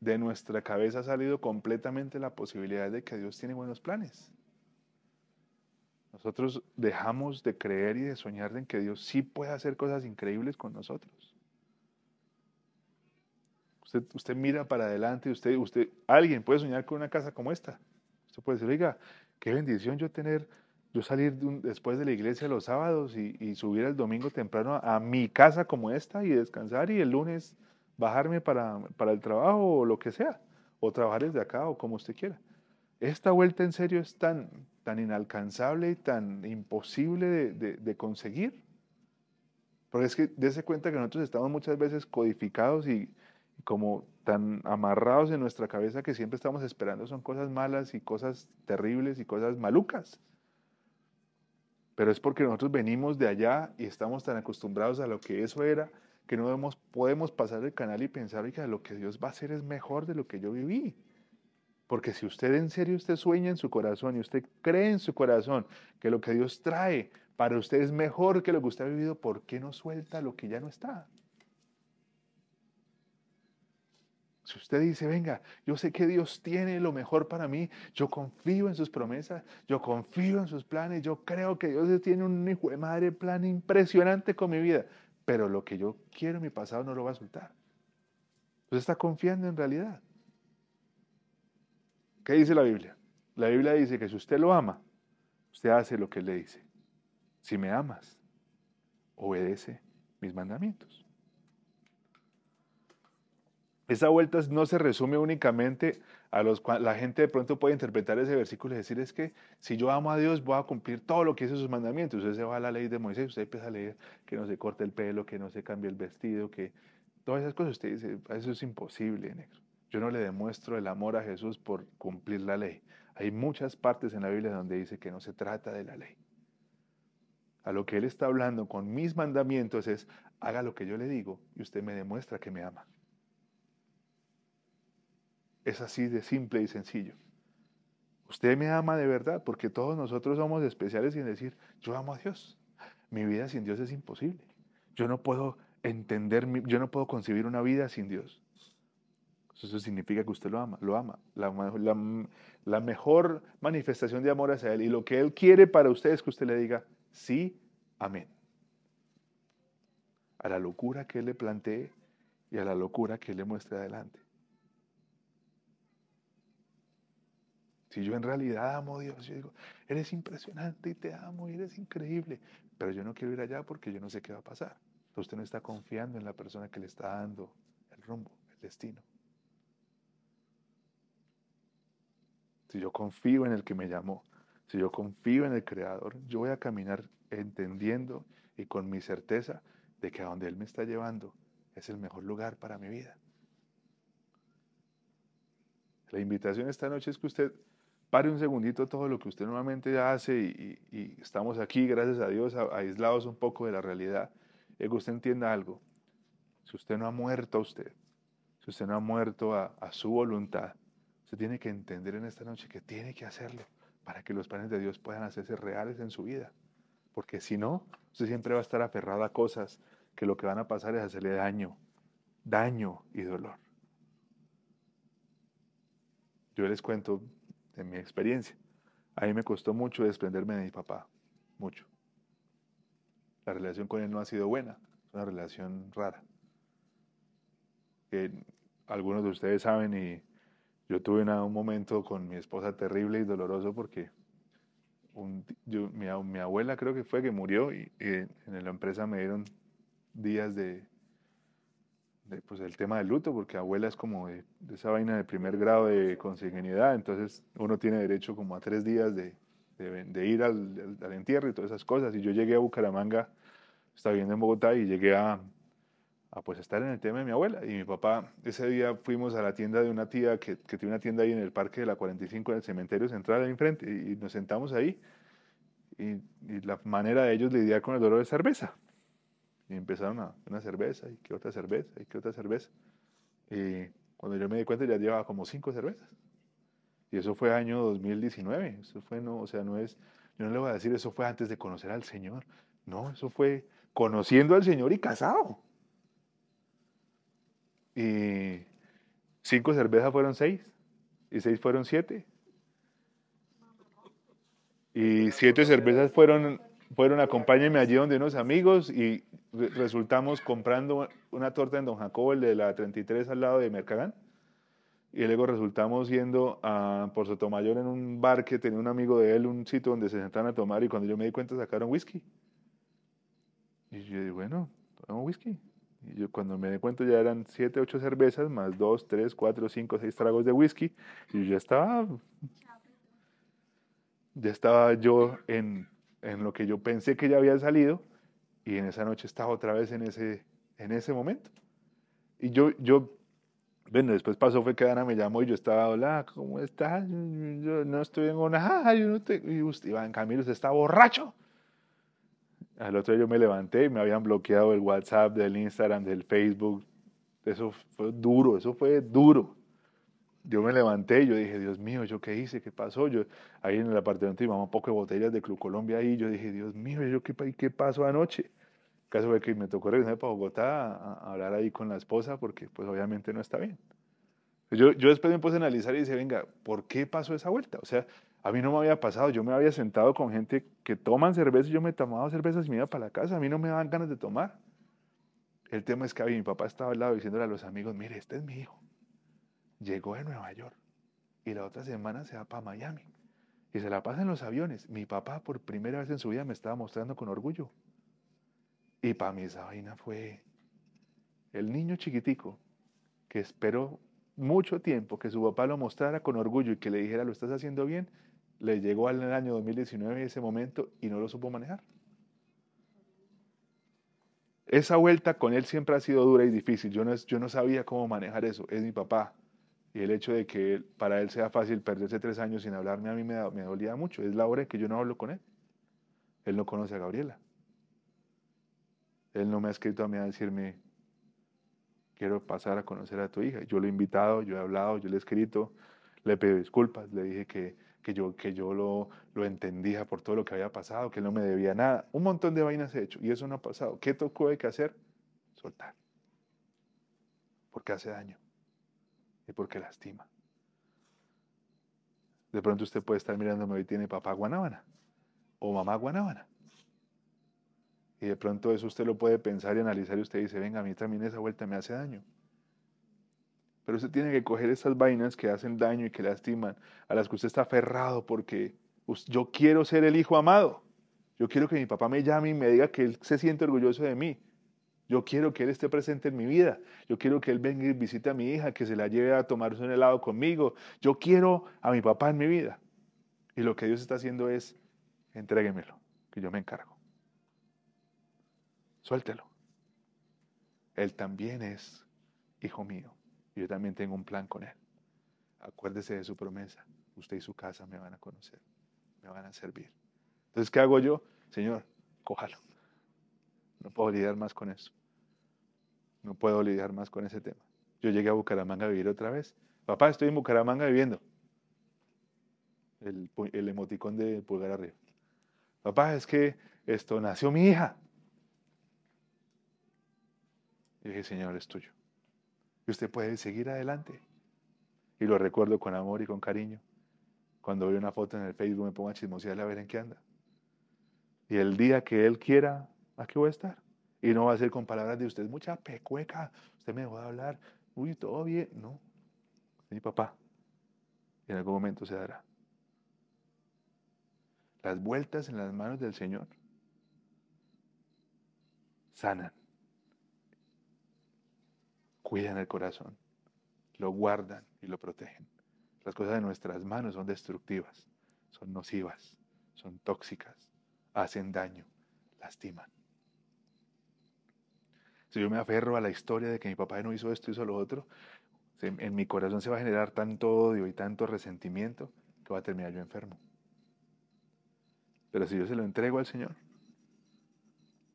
de nuestra cabeza ha salido completamente la posibilidad de que Dios tiene buenos planes. Nosotros dejamos de creer y de soñar en que Dios sí puede hacer cosas increíbles con nosotros. Usted, mira para adelante, usted, usted, alguien puede soñar con una casa como esta. Usted puede decir, oiga, qué bendición yo tener, yo salir después de la iglesia los sábados y, subir el domingo temprano a, mi casa como esta y descansar y el lunes bajarme para, para el trabajo o lo que sea, o trabajar desde acá o como usted quiera. Esta vuelta en serio es tan, tan inalcanzable y tan imposible de, de- conseguir. Porque es que dése cuenta que nosotros estamos muchas veces codificados y como tan amarrados en nuestra cabeza que siempre estamos esperando son cosas malas y cosas terribles y cosas malucas. Pero es porque nosotros venimos de allá y estamos tan acostumbrados a lo que eso era que no vemos- podemos pasar el canal y pensar que lo que Dios va a hacer es mejor de lo que yo viví. Porque si usted en serio usted sueña en su corazón y usted cree en su corazón que lo que Dios trae para usted es mejor que lo que usted ha vivido, ¿por qué no suelta lo que ya no está? Si usted dice, venga, yo sé que Dios tiene lo mejor para mí, yo confío en sus promesas, yo confío en sus planes, yo creo que Dios tiene un hijo de madre plan impresionante con mi vida, pero lo que yo quiero en mi pasado no lo va a soltar. Usted está confiando en realidad. ¿Qué dice la Biblia? La Biblia dice que si usted lo ama, usted hace lo que le dice. Si me amas, obedece mis mandamientos. Esa vuelta no se resume únicamente a los la gente de pronto puede interpretar ese versículo y decir es que si yo amo a Dios voy a cumplir todo lo que dice sus mandamientos. Usted se va a la ley de Moisés, usted empieza a leer que no se corte el pelo, que no se cambie el vestido, que todas esas cosas usted dice, eso es imposible, negro. Yo no le demuestro el amor a Jesús por cumplir la ley. Hay muchas partes en la Biblia donde dice que no se trata de la ley. A lo que Él está hablando con mis mandamientos es, haga lo que yo le digo y usted me demuestra que me ama. Es así de simple y sencillo. Usted me ama de verdad porque todos nosotros somos especiales sin decir, yo amo a Dios. Mi vida sin Dios es imposible. Yo no puedo entender, yo no puedo concebir una vida sin Dios. Eso significa que usted lo ama, lo ama. La, ma- la- la mejor manifestación de amor hacia Él y lo que Él quiere para usted es que usted le diga, sí, amén. A la locura que Él le plantee y a la locura que Él le muestre adelante. Si yo en realidad amo a Dios, yo digo, eres impresionante y te amo y eres increíble, pero yo no quiero ir allá porque yo no sé qué va a pasar. Usted no está confiando en la persona que le está dando el rumbo, el destino. Si yo confío en el que me llamó, si yo confío en el Creador, yo voy a caminar entendiendo y con mi certeza de que a donde Él me está llevando es el mejor lugar para mi vida. La invitación esta noche es que usted pare un segundito todo lo que usted normalmente hace y, estamos aquí, gracias a Dios, aislados un poco de la realidad. Y que usted entienda algo. Si usted no ha muerto a usted, si usted no ha muerto a, a su voluntad, usted tiene que entender en esta noche que tiene que hacerlo para que los planes de Dios puedan hacerse reales en su vida. Porque si no, usted siempre va a estar aferrado a cosas que lo que van a pasar es hacerle daño, daño y dolor. Yo les cuento de mi experiencia. A mí me costó mucho desprenderme de mi papá, mucho. La relación con él no ha sido buena, es una relación rara. Que algunos de ustedes saben y yo tuve una- un momento con mi esposa terrible y doloroso porque mi, abuela creo que fue que murió y en la empresa me dieron días de, pues el tema del luto, porque abuela es como de, esa vaina de primer grado de consanguinidad, entonces uno tiene derecho como a tres días de, de- ir al, al- al entierro y todas esas cosas. Y yo llegué a Bucaramanga, estaba viviendo en Bogotá y llegué a, a pues estar en el tema de mi abuela. Y mi papá, ese día fuimos a la tienda de una tía que, que tiene una tienda ahí en el parque de la 45 en el cementerio central ahí enfrente y, y nos sentamos ahí. Y, y la manera de ellos lidiar con el dolor de cerveza. Y empezaron a una cerveza, y que otra cerveza, y que otra cerveza. Y cuando yo me di cuenta ya llevaba como cinco cervezas. Y eso fue año 2019. Eso fue, no, o sea, no es, yo no le voy a decir eso fue antes de conocer al Señor. No, eso fue conociendo al Señor y casado. Y cinco cervezas fueron seis, y seis fueron siete. Y siete cervezas fueron, fueron acompáñenme allí donde unos amigos y re- resultamos comprando una torta en Don Jacobo, el de la 33 al lado de Mercadán. y luego resultamos yendo a, por Sotomayor en un bar que tenía un amigo de él, un sitio donde se sentaban a tomar y cuando yo me di cuenta sacaron whisky. Y yo dije, bueno, tomamos whisky. Y yo cuando me di cuenta ya eran siete, ocho cervezas, más dos, tres, cuatro, cinco, seis tragos de whisky. Y yo ya estaba, ya estaba yo en, en lo que yo pensé que ya había salido y en esa noche estaba otra vez en ese, en ese momento. Y yo, yo, bueno, después pasó fue que Ana me llamó y yo estaba, hola, ¿cómo estás? Yo, no estoy en nada, yo no te... Y usted, Iván Camilo, usted está borracho. Al otro día yo me levanté y me habían bloqueado el WhatsApp, del Instagram, del Facebook. Eso fue duro, eso fue duro. Yo me levanté yo dije, Dios mío, ¿yo qué hice? ¿Qué pasó? Yo ahí en el apartamento íbamos un poco de botellas de Club Colombia ahí. Yo dije, Dios mío, ¿yo qué, qué pasó anoche? El caso fue que me tocó regresar para Bogotá a, a hablar ahí con la esposa porque pues obviamente no está bien. Yo, yo después me puse a analizar y dije, venga, ¿por qué pasó esa vuelta? O sea, a mí no me había pasado, yo me había sentado con gente que toman cerveza y yo me tomaba cervezas y me iba para la casa, a mí no me daban ganas de tomar. El tema es que ahí mi papá estaba al lado diciéndole a los amigos, mire, este es mi hijo. Llegó de Nueva York y la otra semana se va para Miami y se la pasa en los aviones. Mi papá por primera vez en su vida me estaba mostrando con orgullo. Y para mí esa vaina fue el niño chiquitico que esperó mucho tiempo que su papá lo mostrara con orgullo y que le dijera lo estás haciendo bien, le llegó al año 2019 ese momento y no lo supo manejar. Esa vuelta con él siempre ha sido dura y difícil. Yo no, yo no sabía cómo manejar eso. Es mi papá. Y el hecho de que para él sea fácil perderse tres años sin hablarme a mí me, me dolía mucho. Es la hora en que yo no hablo con él. Él no conoce a Gabriela. Él no me ha escrito a mí a decirme, quiero pasar a conocer a tu hija. Yo lo he invitado, yo he hablado, yo le he escrito, le pido disculpas, le dije que, que yo, que yo lo, lo entendía por todo lo que había pasado, que él no me debía nada. Un montón de vainas he hecho y eso no ha pasado. ¿Qué tocó de que hacer? Soltar. Porque hace daño y porque lastima. De pronto usted puede estar mirándome hoy tiene papá guanábana o mamá guanábana. Y de pronto eso usted lo puede pensar y analizar y usted dice, venga, a mí también esa vuelta me hace daño. Pero usted tiene que coger esas vainas que hacen daño y que lastiman, a las que usted está aferrado porque yo quiero ser el hijo amado. Yo quiero que mi papá me llame y me diga que él se siente orgulloso de mí. Yo quiero que él esté presente en mi vida. Yo quiero que él venga y visite a mi hija, que se la lleve a tomarse un helado conmigo. Yo quiero a mi papá en mi vida. Y lo que Dios está haciendo es, entréguemelo, que yo me encargo. Suéltelo. Él también es hijo mío. Y yo también tengo un plan con él. Acuérdese de su promesa. Usted y su casa me van a conocer. Me van a servir. Entonces, ¿qué hago yo? Señor, cójalo. No puedo lidiar más con eso. No puedo lidiar más con ese tema. Yo llegué a Bucaramanga a vivir otra vez. Papá, estoy en Bucaramanga viviendo. El, emoticón de pulgar arriba. Papá, es que esto nació mi hija. Y dije, Señor, es tuyo. Y usted puede seguir adelante. Y lo recuerdo con amor y con cariño. Cuando veo una foto en el Facebook me pongo a chismosearle a ver en qué anda. Y el día que Él quiera, aquí voy a estar. Y no va a ser con palabras de usted, mucha pecueca, usted me dejó de hablar, uy, todo bien. No, mi papá. En algún momento se dará. Las vueltas en las manos del Señor sanan, cuidan el corazón, lo guardan y lo protegen. Las cosas de nuestras manos son destructivas, son nocivas, son tóxicas, hacen daño, lastiman. Si yo me aferro a la historia de que mi papá no hizo esto, hizo lo otro, en mi corazón se va a generar tanto odio y tanto resentimiento que va a terminar yo enfermo. Pero si yo se lo entrego al Señor,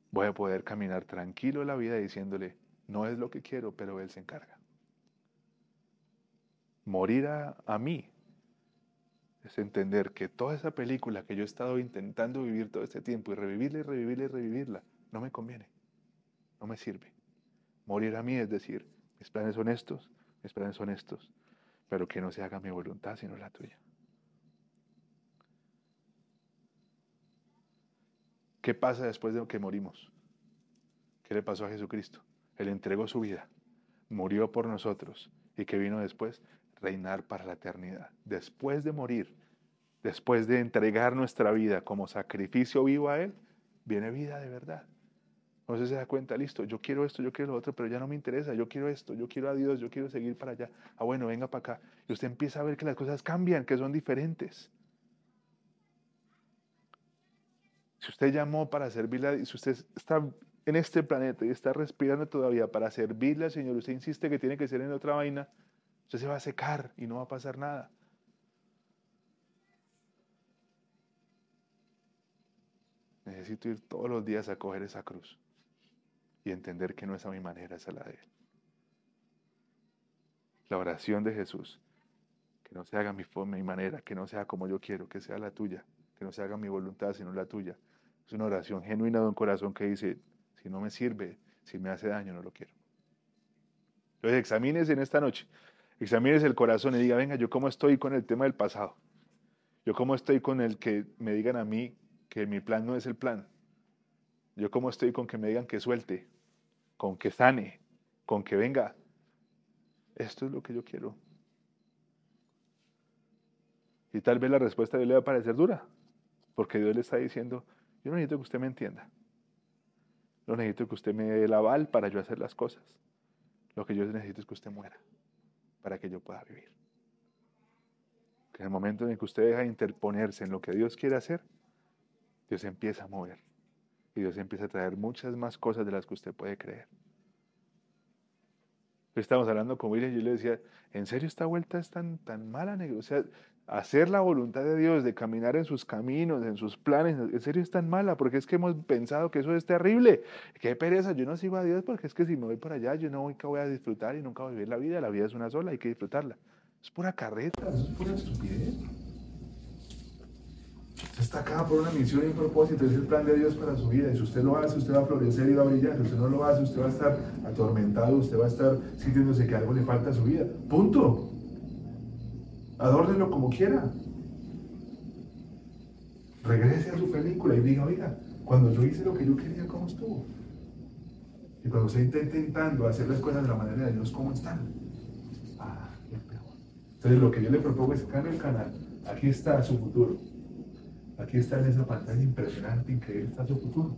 voy a poder caminar tranquilo la vida diciéndole, no es lo que quiero, pero Él se encarga. Morir a, a mí es entender que toda esa película que yo he estado intentando vivir todo este tiempo y revivirla y revivirla y revivirla, no me conviene, no me sirve. Morir a mí es decir, mis planes son estos, mis planes son estos, pero que no se haga mi voluntad sino la tuya. ¿Qué pasa después de que morimos? ¿Qué le pasó a Jesucristo? Él entregó su vida, murió por nosotros y que vino después, reinar para la eternidad. Después de morir, después de entregar nuestra vida como sacrificio vivo a Él, viene vida de verdad. Entonces se da cuenta, listo, yo quiero esto, yo quiero lo otro, pero ya no me interesa, yo quiero esto, yo quiero a Dios, yo quiero seguir para allá. Ah, bueno, venga para acá. Y usted empieza a ver que las cosas cambian, que son diferentes. Si usted llamó para servirle, si usted está en este planeta y está respirando todavía para servirle al Señor, usted insiste que tiene que ser en otra vaina, usted se va a secar y no va a pasar nada. Necesito ir todos los días a coger esa cruz y entender que no es a mi manera, es a la de Él. La oración de Jesús, que no se haga mi mi manera, que no sea como yo quiero, que sea la tuya, que no se haga mi voluntad, sino la tuya. Es una oración genuina de un corazón que dice, si no me sirve, si me hace daño, no lo quiero. Entonces examínese en esta noche, examínese el corazón y diga, venga, yo cómo estoy con el tema del pasado. Yo cómo estoy con el que me digan a mí que mi plan no es el plan. Yo cómo estoy con que me digan que suelte, con que sane, con que venga. Esto es lo que yo quiero. Y tal vez la respuesta de Dios le va a parecer dura, porque Dios le está diciendo, yo no necesito que usted me entienda. No necesito que usted me dé el aval para yo hacer las cosas. Lo que yo necesito es que usted muera para que yo pueda vivir. Que en el momento en el que usted deja de interponerse en lo que Dios quiere hacer, Dios empieza a mover. Y Dios empieza a traer muchas más cosas de las que usted puede creer. Estábamos hablando con William y yo le decía, ¿en serio esta vuelta es tan, tan mala? O sea, hacer la voluntad de Dios, de caminar en sus caminos, en sus planes, ¿en serio es tan mala? Porque es que hemos pensado que eso es terrible. Qué pereza, yo no sigo a Dios porque es que si me voy para allá, yo nunca voy a disfrutar y nunca voy a vivir la vida. La vida es una sola, hay que disfrutarla. Es pura carreta, es pura estupidez. Está acá por una misión y un propósito, es el plan de Dios para su vida. Y si usted lo hace, usted va a florecer y va a brillar. Si usted no lo hace, usted va a estar atormentado, usted va a estar sintiéndose que algo le falta a su vida. Punto. Adórnelo como quiera. Regrese a su película y diga, oiga, cuando yo hice lo que yo quería, ¿cómo estuvo? Y cuando usted está intentando hacer las cosas de la manera de Dios, ¿cómo están? Ah, qué peor. Entonces lo que yo le propongo es cambie el canal. Aquí está su futuro. Aquí está en esa pantalla impresionante, increíble, está su futuro.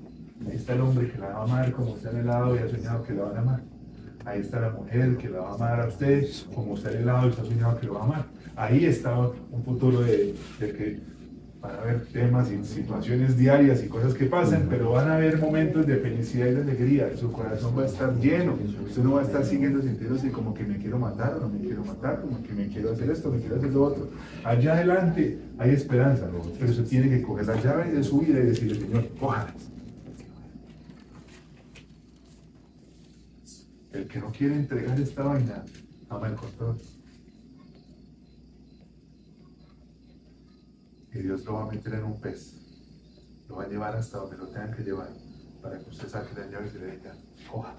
Ahí está el hombre que la va a amar como usted en el y ha soñado que la van a amar. Ahí está la mujer que la va a amar a usted como usted en el lado y ha soñado que lo va a amar. Ahí está un futuro de que van a haber temas y situaciones diarias y cosas que pasan, pero van a haber momentos de felicidad y de alegría. Su corazón va a estar lleno. Usted no va a estar siguiendo sintiéndose como que me quiero matar o no me quiero matar, como que me quiero hacer esto, me quiero hacer lo otro. Allá adelante hay esperanza, pero usted tiene que coger la llave de su vida y decirle, Señor, cójala. El que no quiere entregar esta vaina, ama el control. Y Dios lo va a meter en un pez. Lo va a llevar hasta donde lo tengan que llevar para que usted saque las llaves y le diga, coja.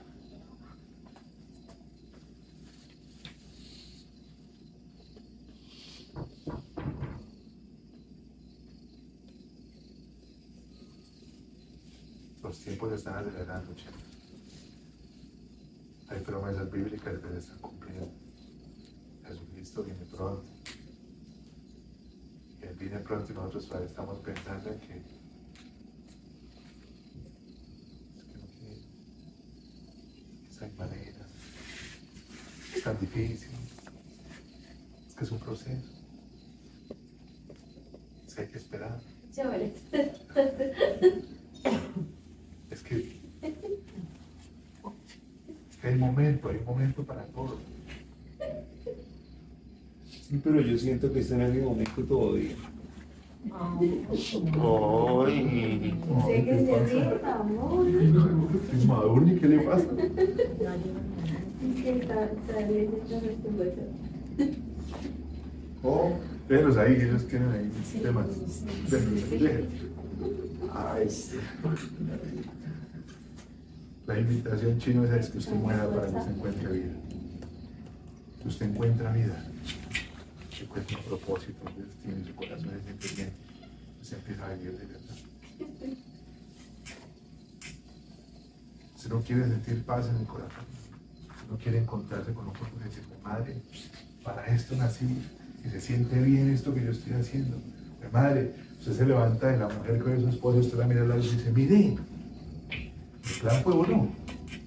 Los tiempos están acelerando, chicos. Hay promesas bíblicas que se están cumpliendo. Jesucristo viene pronto. Viene pronto y nosotros todavía estamos pensando en que. Es que no quiere. Es que hay manera. Es tan difícil. Es que es un proceso. Es que hay que esperar. Es que. Es que hay momento, hay momento para todo. Sí, pero yo siento que está en mi momento todavía. Ay, amor. ¿Es maduro y qué le pasa? Que. Oh, déjenlos ahí, ellos tienen ahí temas. Déjenlos, déjenlos. Ay, sí. La invitación chino esa es que usted muera para que usted encuentre vida. Que usted encuentra vida. Un propósito, y su corazón es bien. Usted empieza a vivir de verdad. Si no quiere sentir paz en el corazón, no quiere encontrarse con un propósito, madre, para esto nací, y se siente bien esto que yo estoy haciendo. Mi madre, usted se levanta de la mujer que ve su esposo, usted la mira al lado y dice, mire, el plan fue bueno,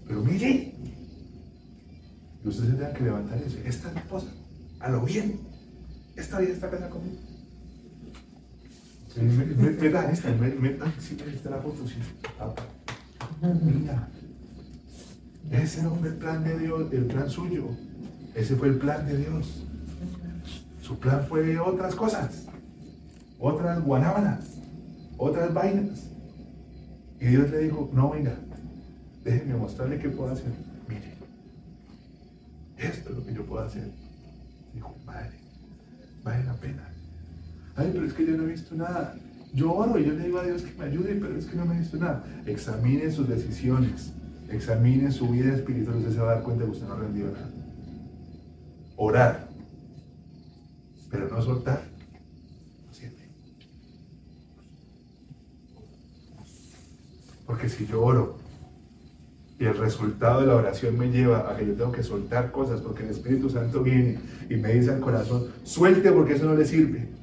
pero mire. Y usted se tenga que levantar y decir, esta es mi esposa, a lo bien, esta bien está casada conmigo. Me, me, me da esta, me, me da, sí, me está la foto, sí. Mira, ese no fue el plan de Dios, el plan suyo. Ese fue el plan de Dios. Su plan fue otras cosas, otras guanábanas, otras vainas. Y Dios le dijo, no, venga, déjeme mostrarle qué puedo hacer. Mire, esto es lo que yo puedo hacer. Dijo, madre, vale la pena. Ay, pero es que yo no he visto nada. Yo oro y yo le digo a Dios que me ayude, pero es que no me he visto nada. Examine sus decisiones, examine su vida espiritual, usted se va a dar cuenta que usted no ha rendido nada. Orar, pero no soltar. Porque si yo oro y el resultado de la oración me lleva a que yo tengo que soltar cosas, porque el Espíritu Santo viene y me dice al corazón, suelte porque eso no le sirve.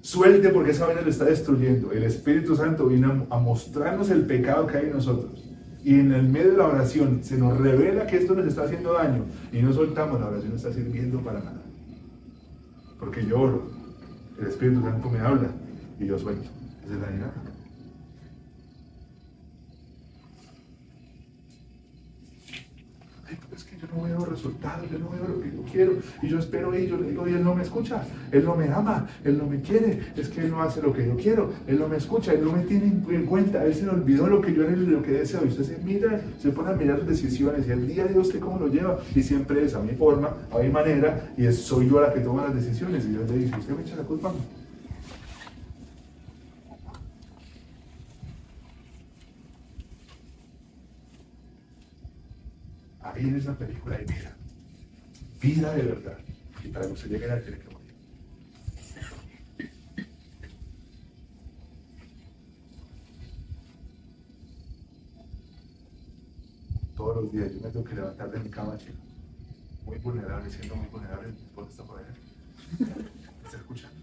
Suelte porque esa vaina lo está destruyendo. El Espíritu Santo viene a, mostrarnos el pecado que hay en nosotros. Y en el medio de la oración se nos revela que esto nos está haciendo daño y no soltamos, la oración no está sirviendo para nada. Porque yo oro, el Espíritu Santo me habla y yo suelto. Esa es la dinámica. Ay, pero es que no veo resultados, yo no veo lo que yo quiero. Y yo espero y yo le digo, y él no me escucha, él no me ama, él no me quiere, es que él no hace lo que yo quiero, él no me escucha, él no me tiene en cuenta, él se le olvidó lo que yo lo que deseo. Y usted se mira, se pone a mirar sus decisiones y el día de usted cómo lo lleva. Y siempre es a mi forma, a mi manera, y soy yo la que toma las decisiones. Y Dios le dice, usted me echa la culpa a. Ahí en esa película hay vida. Vida de verdad. Y para que usted llegue a la tiene que morir. Todos los días yo me tengo que levantar de mi cama, chico. Muy vulnerable, siendo muy vulnerable. Mi esposa está por allá. ¿Me está escuchando?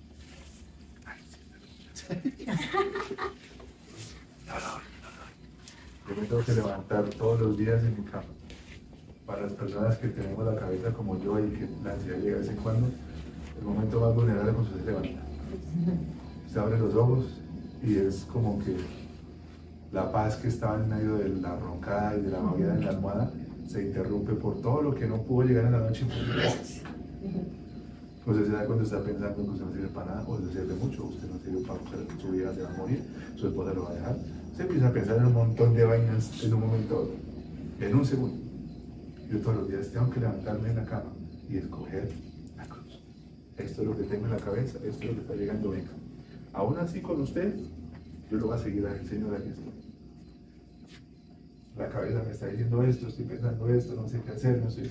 Ay, sí, me escucha. No, no, no, no. Yo me tengo que levantar todos los días en mi cama las personas que tenemos la cabeza como yo y que la ansiedad llega de vez en cuando, el momento más vulnerable cuando se levanta. Se abre los ojos y es como que la paz que estaba en medio de la roncada y de la movida en la almohada se interrumpe por todo lo que no pudo llegar en la noche. Usted se da cuenta, está pensando que usted no sirve para nada, o le sirve mucho, usted no sirve para usted, su vida se va a morir, su esposa lo va a dejar. Usted empieza a pensar en un montón de vainas en un momento, en un segundo. Yo todos los días tengo que levantarme en la cama y escoger la cruz. Esto es lo que tengo en la cabeza, esto es lo que está llegando, venga. Aún así con usted, yo lo voy a seguir al Señor aquí. La cabeza me está diciendo esto, estoy pensando esto, no sé qué hacer, no sé.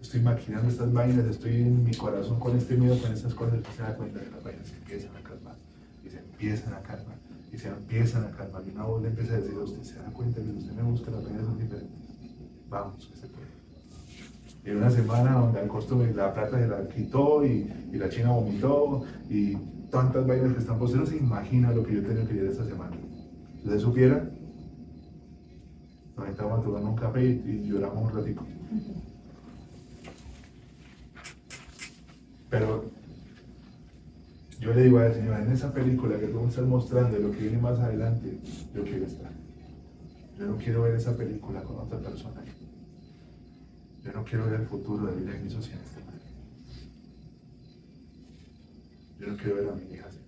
Estoy maquinando estas vainas, estoy en mi corazón con este miedo, con estas cosas, y se da cuenta que las vainas se empiezan a calmar, y se empiezan a calmar, y se empiezan a calmar, y una voz le empieza a decir a usted, se da cuenta que usted me busca, las vainas son diferentes. Vamos, que se puede en una semana donde al costo de la plata se la quitó y, la China vomitó y tantas vainas que están, usted no se imagina lo que yo tenido que llevar esta semana. Si usted supiera, nos sentamos a un café y, lloramos un ratico. Pero yo le digo a la señora, en esa película que tú me estás mostrando lo que viene más adelante, yo quiero estar. Yo no quiero ver esa película con otra persona. Yo no quiero ver el futuro de vida en mis sociedades. Yo no quiero ver a mi hija así.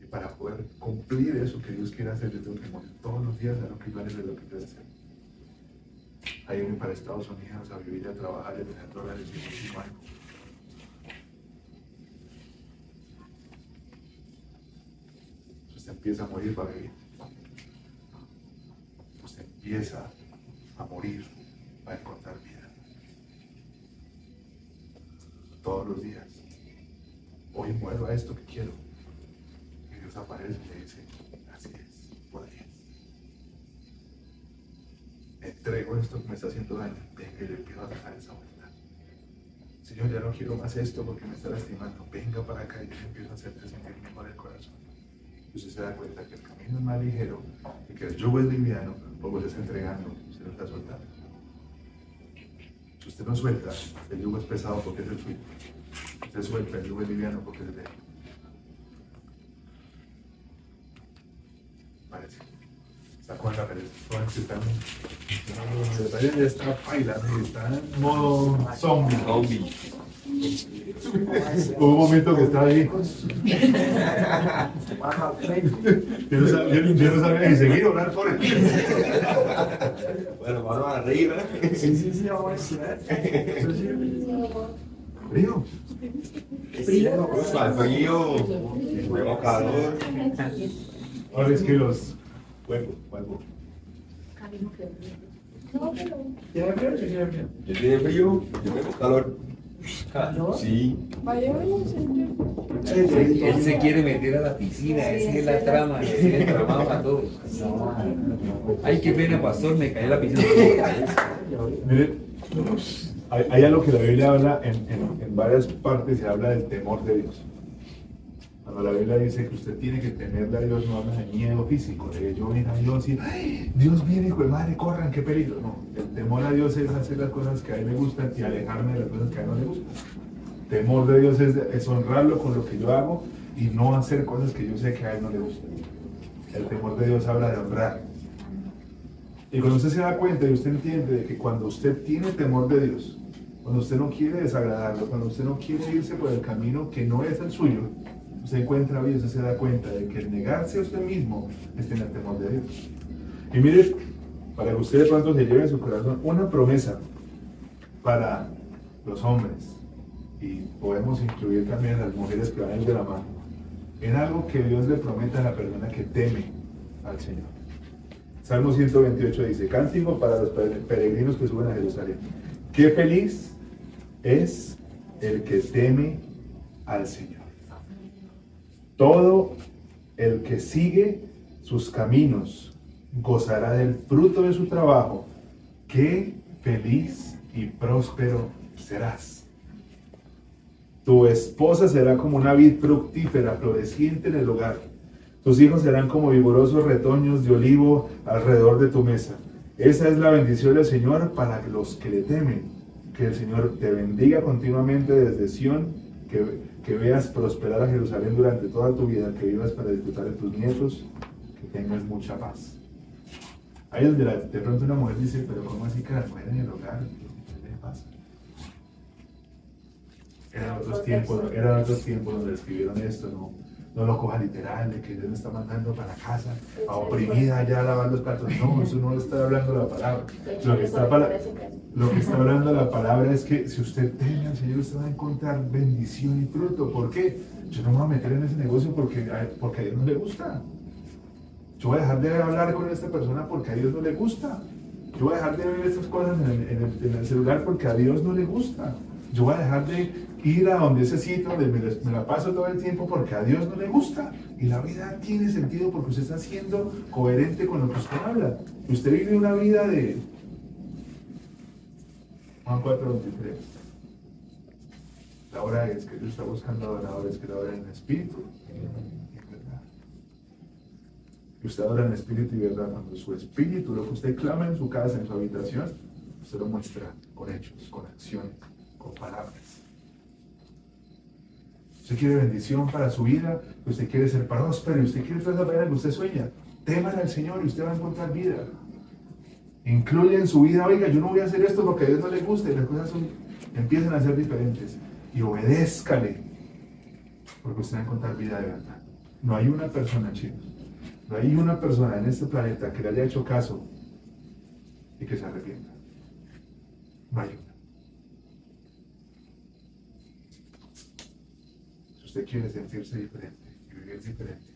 Y para poder cumplir eso que Dios quiere hacer, yo tengo que morir todos los días de lo que yo de lo que yo deseo. Ahí irme para Estados Unidos a vivir, a trabajar, a tener dólares y muchísimo años. Usted empieza a morir para vivir. Usted empieza a morir a encontrar vida. Todos los días. Hoy muero a esto que quiero. Y Dios aparece y le dice, así es, por ahí. Entrego esto que me está haciendo daño. Venga y le empiezo a dejar esa vuelta. Señor, ya no quiero más esto porque me está lastimando. Venga para acá y yo empiezo a hacerte sentir mejor el corazón. Y usted se da cuenta que el camino es más ligero y que el yugo es liviano porque usted está entregando, usted lo está soltando. Usted no suelta, el yugo es pesado porque es el suyo. Usted suelta, el yugo es liviano porque es el de él. Parece. Con la están- está en modo zombie. Hubo un momento que estaba ahí. Yo no sabía, yo- yo no sabía ni seguir o hablar por él. Bueno, vamos a reír, ¿eh? Sí, sí, sí, vamos a decir. Frío. Al frío, luego calor. Ahora es que los huevos, huevos. Yo tiene frío, yo tengo calor. Sí. Él se quiere meter a la piscina, esa es la trama, ese es el tramado para todos. Ay, qué pena, pastor, me caí en la piscina. Miren, hay, hay algo que la Biblia habla en, en- en varias partes, se habla del temor de Dios. Cuando la Biblia dice que usted tiene que temerle a Dios, no habla de miedo físico, de que yo venga a Dios y "Ay, Dios viene, hijo de madre, corran, qué peligro. No, el temor a Dios es hacer las cosas que a Él le gustan y alejarme de las cosas que a Él no le gustan. Temor de Dios es honrarlo con lo que yo hago y no hacer cosas que yo sé que a Él no le gustan. El temor de Dios habla de honrar. Y cuando usted se da cuenta y usted entiende de que cuando usted tiene temor de Dios, cuando usted no quiere desagradarlo, cuando usted no quiere irse por el camino que no es el suyo, usted encuentra y usted se da cuenta de que el negarse a usted mismo es tener temor de Dios. Y mire, para que usted de pronto se lleve en su corazón una promesa para los hombres, y podemos incluir también a las mujeres que van de la mano, en algo que Dios le promete a la persona que teme al Señor. Salmo 128 dice, cántico para los pere- peregrinos que suben a Jerusalén. Qué feliz es el que teme al Señor. Todo el que sigue sus caminos gozará del fruto de su trabajo. Qué feliz y próspero serás. Tu esposa será como una vid fructífera, floreciente en el hogar. Tus hijos serán como vigorosos retoños de olivo alrededor de tu mesa. Esa es la bendición del Señor para los que le temen. Que el Señor te bendiga continuamente desde Sión, que, que veas prosperar a Jerusalén durante toda tu vida, que vivas para disfrutar de tus nietos, que tengas mucha paz. Ahí donde la- de pronto una mujer dice, pero ¿cómo así que las mujeres en el hogar? ¿Qué le pasa? Eran otros tiempos, eran otros tiempos donde escribieron esto, no, no lo coja literal, de que Dios me está mandando para casa, a oprimida ya a lavar los platos. No, eso no está hablando la palabra. Lo que está, para- lo que está hablando la palabra es que si usted teme al Señor, usted va a encontrar bendición y fruto. ¿Por qué? Yo no me voy a meter en ese negocio porque, a- porque a Dios no le gusta. Yo voy a dejar de hablar con esta persona porque a Dios no le gusta. Yo voy a dejar de ver estas cosas en el, en el- en el celular porque a Dios no le gusta. Yo voy a dejar de ir a donde ese sitio donde me, la paso todo el tiempo porque a Dios no le gusta. Y la vida tiene sentido porque usted está siendo coherente con lo que usted habla. Usted vive una vida de... Juan 4.23. La hora es que Dios está buscando adoradores que la adoren en espíritu y en verdad. Que usted adora en espíritu y verdad cuando su espíritu, lo que usted clama en su casa, en su habitación, usted lo muestra con hechos, con acciones, con palabras. Usted quiere bendición para su vida, usted quiere ser próspero, usted quiere toda esa manera que usted sueña. Teman al Señor y usted va a encontrar vida. Incluye en su vida, oiga, yo no voy a hacer esto porque a Dios no le gusta y las cosas son- empiezan a ser diferentes. Y obedézcale, porque usted va a encontrar vida de verdad. No hay una persona, chicos, no hay una persona en este planeta que le haya hecho caso y que se arrepienta. No hay una. Si usted quiere sentirse diferente y vivir diferente,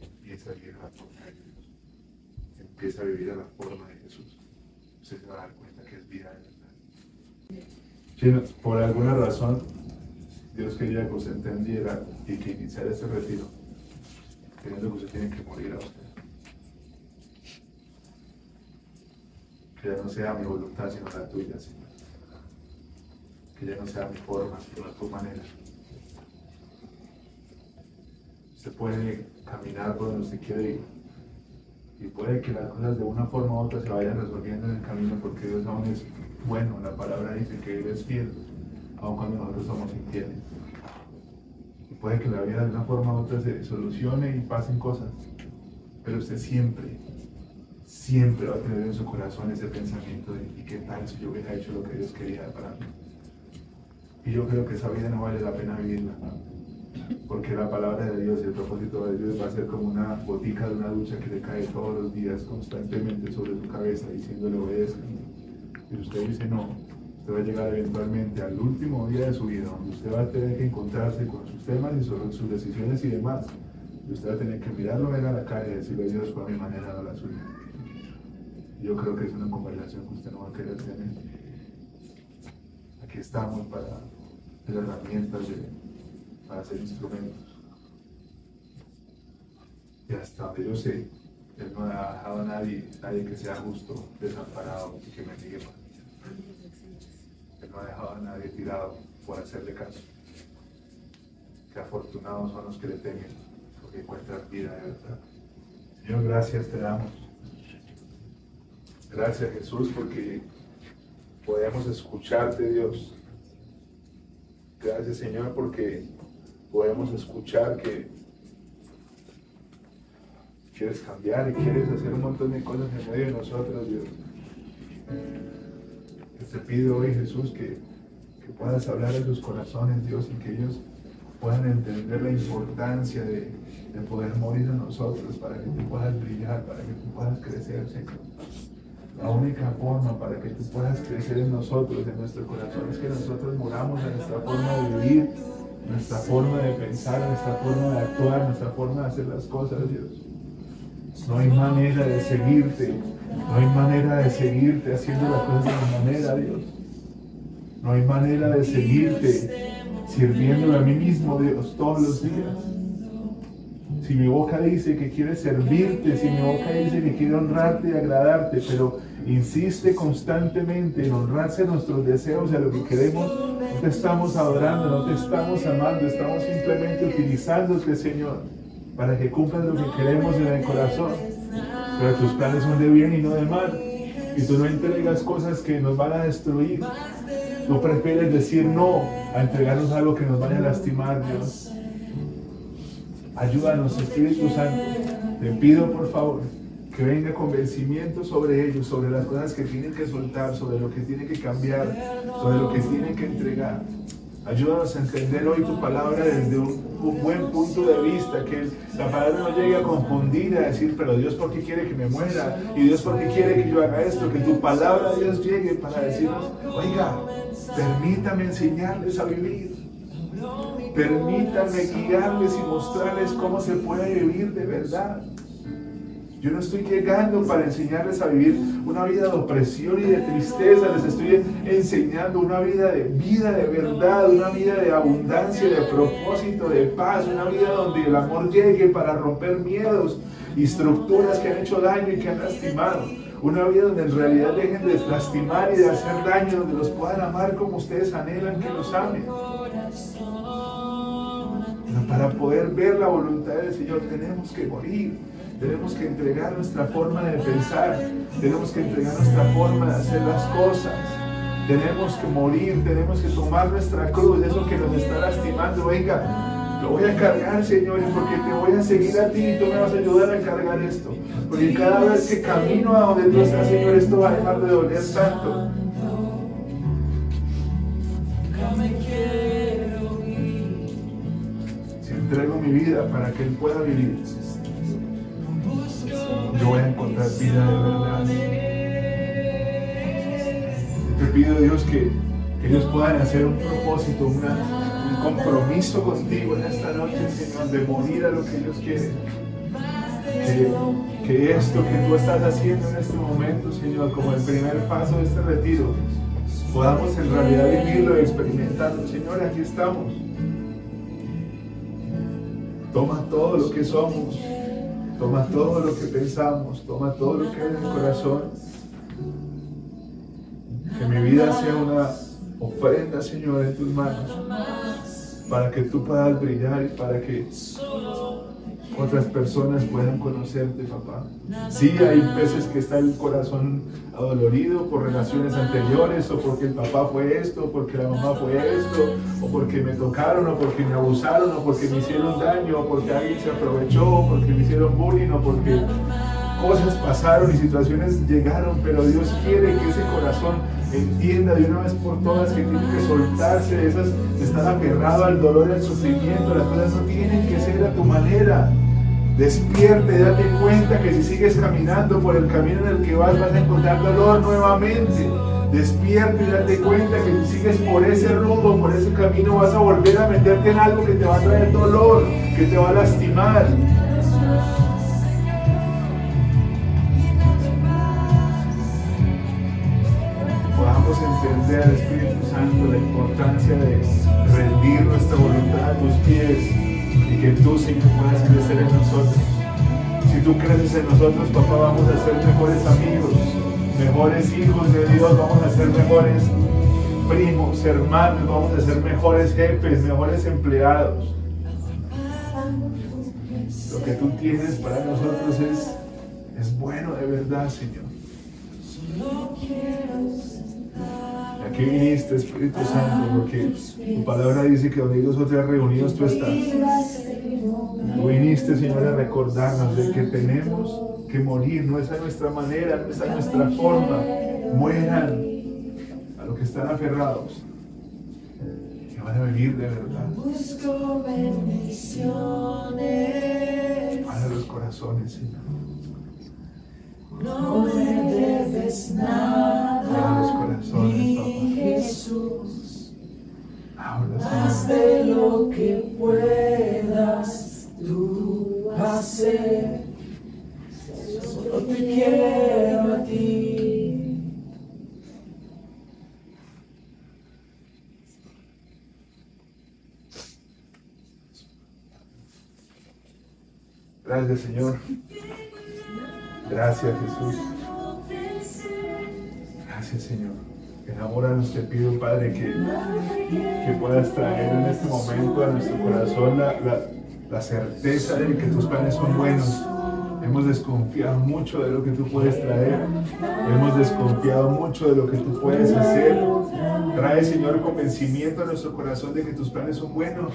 empieza a vivir a la forma de Dios. Empieza a vivir a la forma de Jesús. Usted se va a dar cuenta que es vida de verdad. Por alguna razón Dios quería que usted entendiera y que iniciara ese retiro, creyendo que usted tiene que morir a usted. Que ya no sea mi voluntad, sino la tuya, Señor. que ya no sea mi forma, sino tu manera. Usted puede caminar por donde usted quiere ir. Y puede que las cosas de una forma u otra se vayan resolviendo en el camino porque Dios aún es bueno. La palabra dice que Él es fiel, aun cuando nosotros somos infieles. Y puede que la vida de una forma u otra se solucione y pasen cosas. Pero usted siempre, siempre va a tener en su corazón ese pensamiento de ¿y qué tal si yo hubiera hecho lo que Dios quería para mí? Y yo creo que esa vida no vale la pena vivirla. Porque la palabra de Dios y el propósito de Dios va a ser como una botica de una ducha que le cae todos los días constantemente sobre su cabeza diciéndole obedezca. Y usted dice no, usted va a llegar eventualmente al último día de su vida, donde usted va a tener que encontrarse con sus temas y sus decisiones y demás. Y usted va a tener que mirarlo ver a la cara y decirle Dios fue a mi manera, no la suya. Yo creo que es una conversación que usted no va a querer tener. Aquí estamos para las herramientas de para ser instrumentos. Y hasta donde yo sé, Él no ha dejado a nadie, nadie que sea justo, desamparado y que mendigue. Él no ha dejado a nadie tirado por hacerle caso. Que afortunados son los que le temen, porque encuentran vida de verdad. Señor, gracias te damos. Gracias Jesús, porque podemos escucharte, Dios. Gracias Señor, porque podemos escuchar que quieres cambiar y quieres hacer un montón de cosas en medio de nosotros, Dios. Te pido hoy, Jesús, que, que puedas hablar a sus corazones, Dios, y que ellos puedan entender la importancia de, de poder morir a nosotros para que tú puedas brillar, para que tú puedas crecer, Señor. La única forma para que tú puedas crecer en nosotros, en nuestro corazón, es que nosotros moramos en nuestra forma de vivir, nuestra forma de pensar, nuestra forma de actuar, nuestra forma de hacer las cosas, Dios. No hay manera de seguirte, no hay manera de seguirte haciendo las cosas de mi manera, Dios. No hay manera de seguirte sirviéndome a mí mismo, Dios, todos los días. Si mi boca dice que quiere servirte, si mi boca dice que quiere honrarte y agradarte, pero insiste constantemente en honrarse nuestros deseos y a lo que queremos, no te estamos adorando, no te estamos amando, estamos simplemente utilizándote, Señor, para que cumplas lo que queremos en el corazón. Pero tus planes son de bien y no de mal. Y tú no entregas cosas que nos van a destruir. Tú prefieres decir no a entregarnos algo que nos vaya a lastimar, Dios. Ayúdanos, Espíritu Santo. Te pido, por favor, que venga convencimiento sobre ellos, sobre las cosas que tienen que soltar, sobre lo que tienen que cambiar, sobre lo que tienen que entregar. Ayúdanos a entender hoy tu palabra desde un, buen punto de vista, que la palabra no llegue a confundir, a decir, pero Dios, ¿por qué quiere que me muera? Y Dios, ¿por qué quiere que yo haga esto? Que tu palabra, Dios, llegue para decirnos, oiga, permítame enseñarles a vivir. Permítanme guiarles y mostrarles cómo se puede vivir de verdad. Yo no estoy llegando para enseñarles a vivir una vida de opresión y de tristeza, les estoy enseñando una vida de vida de verdad, una vida de abundancia, de propósito, de paz, una vida donde el amor llegue para romper miedos y estructuras que han hecho daño y que han lastimado. Una vida donde en realidad dejen de lastimar y de hacer daño, donde los puedan amar como ustedes anhelan que los amen. Para poder ver la voluntad del Señor tenemos que morir. Tenemos que entregar nuestra forma de pensar, tenemos que entregar nuestra forma de hacer las cosas. Tenemos que morir, tenemos que tomar nuestra cruz, eso que nos está lastimando. Venga, lo voy a cargar, Señor, porque te voy a seguir a ti y tú me vas a ayudar a cargar esto. Porque cada vez que camino a donde tú estás, Señor, esto va a dejar de doler tanto. Si entrego mi vida para que Él pueda vivir, yo voy a encontrar vida de verdad. Te pido, Dios, que, que ellos puedan hacer un propósito, un compromiso contigo en esta noche, Señor, de morir a lo que ellos quieren. Que, que esto que tú estás haciendo en este momento, Señor, como el primer paso de este retiro, podamos en realidad vivirlo y experimentarlo. Señor, aquí estamos. Toma todo lo que somos. Toma todo lo que pensamos, toma todo lo que hay en el corazón. Que mi vida sea una ofrenda, Señor, en tus manos, para que tú puedas brillar y para que otras personas puedan conocerte, papá. Sí, hay veces que está el corazón adolorido por relaciones anteriores, o porque el papá fue esto, o porque la mamá fue esto, o porque me tocaron, o porque me abusaron, o porque me hicieron daño, o porque alguien se aprovechó, o porque me hicieron bullying, o porque cosas pasaron y situaciones llegaron, pero Dios quiere que ese corazón entienda de una vez por todas que tiene que soltarse de esas, de estar aferrado al dolor al sufrimiento, las cosas no tienen que ser a tu manera. Despierte, date cuenta que si sigues caminando por el camino en el que vas, vas a encontrar dolor nuevamente. Despierte y date cuenta que si sigues por ese rumbo, por ese camino, vas a volver a meterte en algo que te va a traer dolor, que te va a lastimar. Entender, Espíritu Santo, la importancia de rendir nuestra voluntad a tus pies y que tú, Señor, puedas crecer en nosotros. Si tú creces en nosotros, papá, vamos a ser mejores amigos, mejores hijos de Dios, vamos a ser mejores primos, hermanos, vamos a ser mejores jefes, mejores empleados. Lo que tú tienes para nosotros es, es bueno de verdad, Señor. Aquí viniste, Espíritu Santo, porque tu palabra dice que donde dos o tres reunidos tú estás. Tú viniste, Señor, a recordarnos de que tenemos que morir, no es a nuestra manera, no es a nuestra forma. Mueran a los que están aferrados, que van a vivir de verdad. Para los corazones, Señor. No me debes nada, mi. Jesús, más de lo que puedas tú hacer. Solo te quiero a ti. Gracias, Señor. Gracias, Jesús. Gracias, Señor. Enamóranos, te pido, Padre, que, que puedas traer en este momento a nuestro corazón la, la- la certeza de que tus planes son buenos. Hemos desconfiado mucho de lo que tú puedes traer. Hemos desconfiado mucho de lo que tú puedes hacer. Trae, Señor, convencimiento a nuestro corazón de que tus planes son buenos.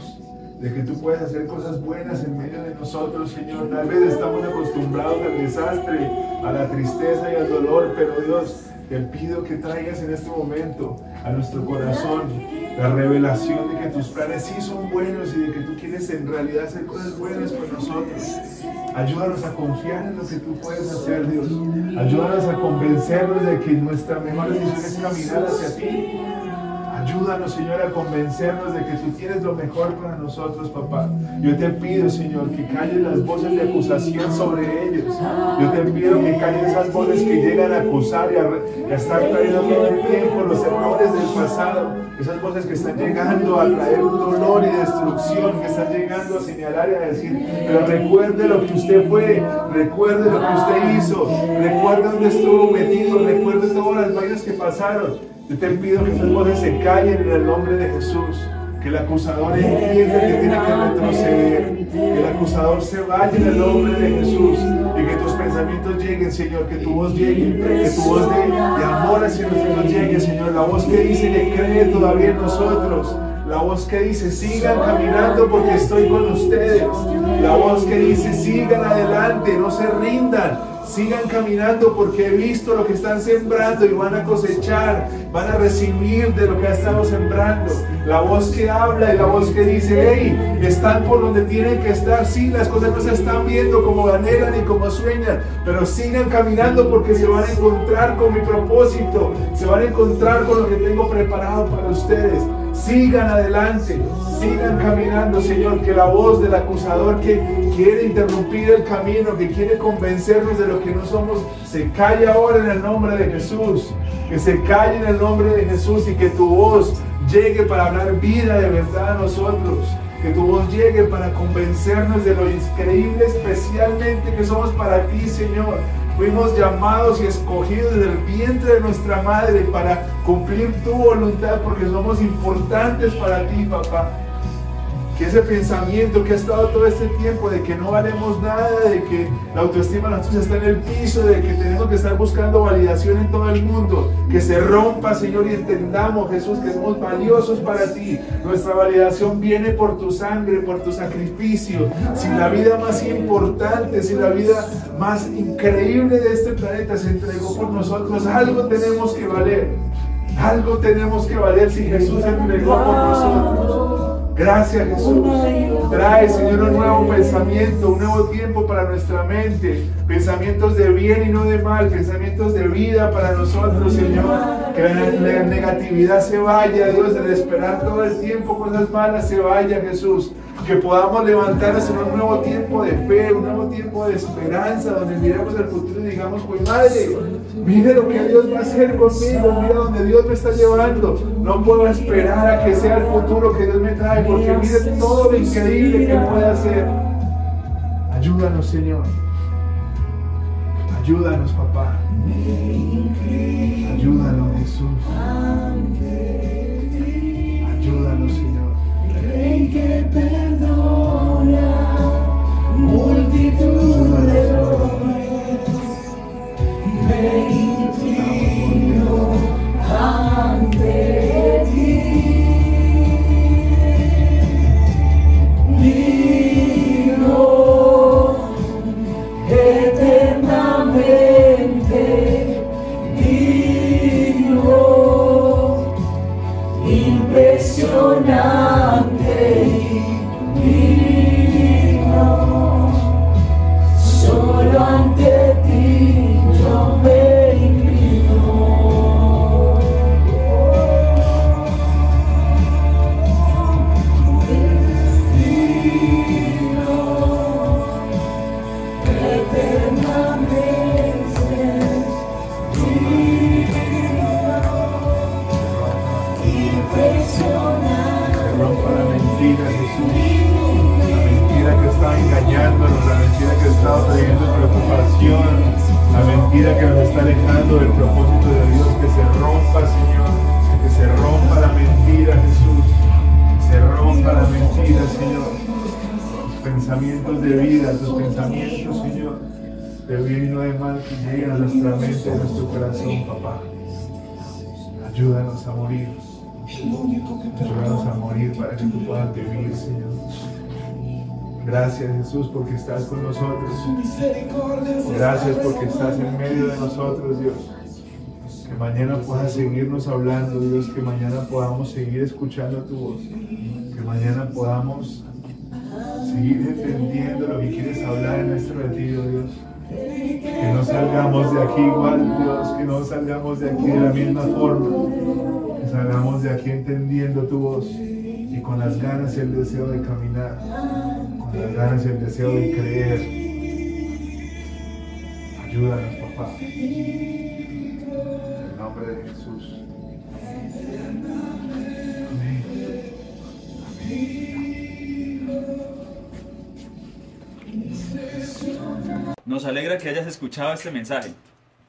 De que tú puedes hacer cosas buenas en medio de nosotros, Señor. Tal vez estamos acostumbrados al desastre, a la tristeza y al dolor, pero Dios, te pido que traigas en este momento a nuestro corazón la revelación de que tus planes sí son buenos y de que tú quieres en realidad hacer cosas buenas con nosotros. Ayúdanos a confiar en lo que tú puedes hacer, Dios. Ayúdanos a convencernos de que nuestra mejor decisión es caminar hacia ti. Ayúdanos, Señor, a convencernos de que tú tienes lo mejor para nosotros, papá. Yo te pido, Señor, que callen las voces de acusación sobre ellos. Yo te pido que callen esas voces que llegan a acusar y a, estar trayendo todo el tiempo los errores del pasado. Esas voces que están llegando a traer dolor y destrucción, que están llegando a señalar y a decir, pero recuerde lo que usted fue, recuerde lo que usted hizo, recuerde dónde estuvo metido, recuerde todas las vainas que pasaron. Yo te pido que esas voces se callen en el nombre de Jesús. Que el acusador entienda que tiene que retroceder. Que el acusador se vaya en el nombre de Jesús. Y que tus pensamientos lleguen, Señor. Que tu voz llegue. Que tu voz de, amor hacia nosotros llegue, Señor. La voz que dice que cree todavía en nosotros. La voz que dice, sigan caminando porque estoy con ustedes. La voz que dice, sigan adelante, no se rindan. Sigan caminando porque he visto lo que están sembrando y van a cosechar, van a recibir de lo que estamos sembrando. La voz que habla y la voz que dice, hey, están por donde tienen que estar. Sí, las cosas no se están viendo como anhelan ni como sueñan, pero sigan caminando porque se van a encontrar con mi propósito, se van a encontrar con lo que tengo preparado para ustedes. Sigan adelante, sigan caminando, Señor, que la voz del acusador que quiere interrumpir el camino, que quiere convencernos de lo que no somos, se calle ahora en el nombre de Jesús. Que se calle en el nombre de Jesús y que tu voz llegue para hablar vida de verdad a nosotros. Que tu voz llegue para convencernos de lo increíble especialmente que somos para ti, Señor. Fuimos llamados y escogidos desde el vientre de nuestra madre para cumplir tu voluntad porque somos importantes para ti, papá que ese pensamiento que ha estado todo este tiempo de que no valemos nada, de que la autoestima de nosotros está en el piso, de que tenemos que estar buscando validación en todo el mundo, que se rompa, Señor, y entendamos, Jesús, que somos valiosos para ti. Nuestra validación viene por tu sangre, por tu sacrificio. Si la vida más importante, si la vida más increíble de este planeta se entregó por nosotros, algo tenemos que valer. Algo tenemos que valer si Jesús entregó por nosotros. Gracias Jesús. Trae, Señor, un nuevo pensamiento, un nuevo tiempo para nuestra mente. Pensamientos de bien y no de mal, pensamientos de vida para nosotros, Señor. Que la, negatividad se vaya, Dios, de esperar todo el tiempo cosas malas se vaya, Jesús. Que podamos levantarnos en un nuevo tiempo de fe, un nuevo tiempo de esperanza, donde miremos el futuro y digamos, pues madre, mire lo que Dios va a hacer conmigo, mira donde Dios me está llevando. No puedo esperar a que sea el futuro que Dios me trae, porque mire todo lo increíble que puede hacer. Ayúdanos, Señor. Ayúdanos, papá. Ayúdanos, Jesús. Que perdona multitud de errores, me no de mal que lleguen a nuestra mente, nuestro corazón, papá. Ayúdanos a morir. Ayúdanos a morir para que tú puedas vivir, Señor. Gracias Jesús porque estás con nosotros. Gracias porque estás en medio de nosotros, Dios. Que mañana puedas seguirnos hablando, Dios. Que mañana podamos seguir escuchando tu voz. Que mañana podamos seguir entendiendo lo que quieres hablar en este retiro, Dios. Que no salgamos de aquí igual, Dios. Que no salgamos de aquí de la misma forma. Que salgamos de aquí entendiendo tu voz y con las ganas y el deseo de caminar, con las ganas y el deseo de creer. Ayúdanos, papá. Nos alegra que hayas escuchado este mensaje.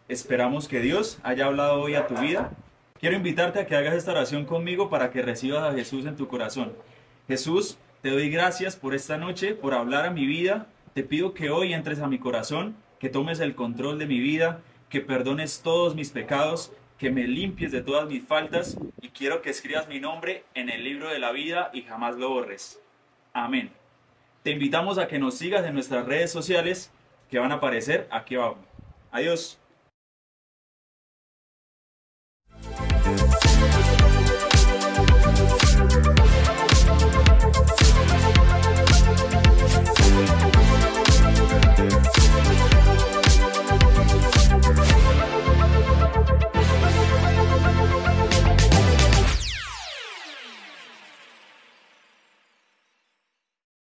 Esperamos que Dios haya hablado hoy a tu vida. Quiero invitarte a que hagas esta oración conmigo para que recibas a Jesús en tu corazón. Jesús, te doy gracias por esta noche, por hablar a mi vida. Te pido que hoy entres a mi corazón, que tomes el control de mi vida, que perdones todos mis pecados, que me limpies de todas mis faltas y quiero que escribas mi nombre en el libro de la vida y jamás lo borres. Amén. Te invitamos a que nos sigas en nuestras redes sociales que van a aparecer aquí abajo. Adiós.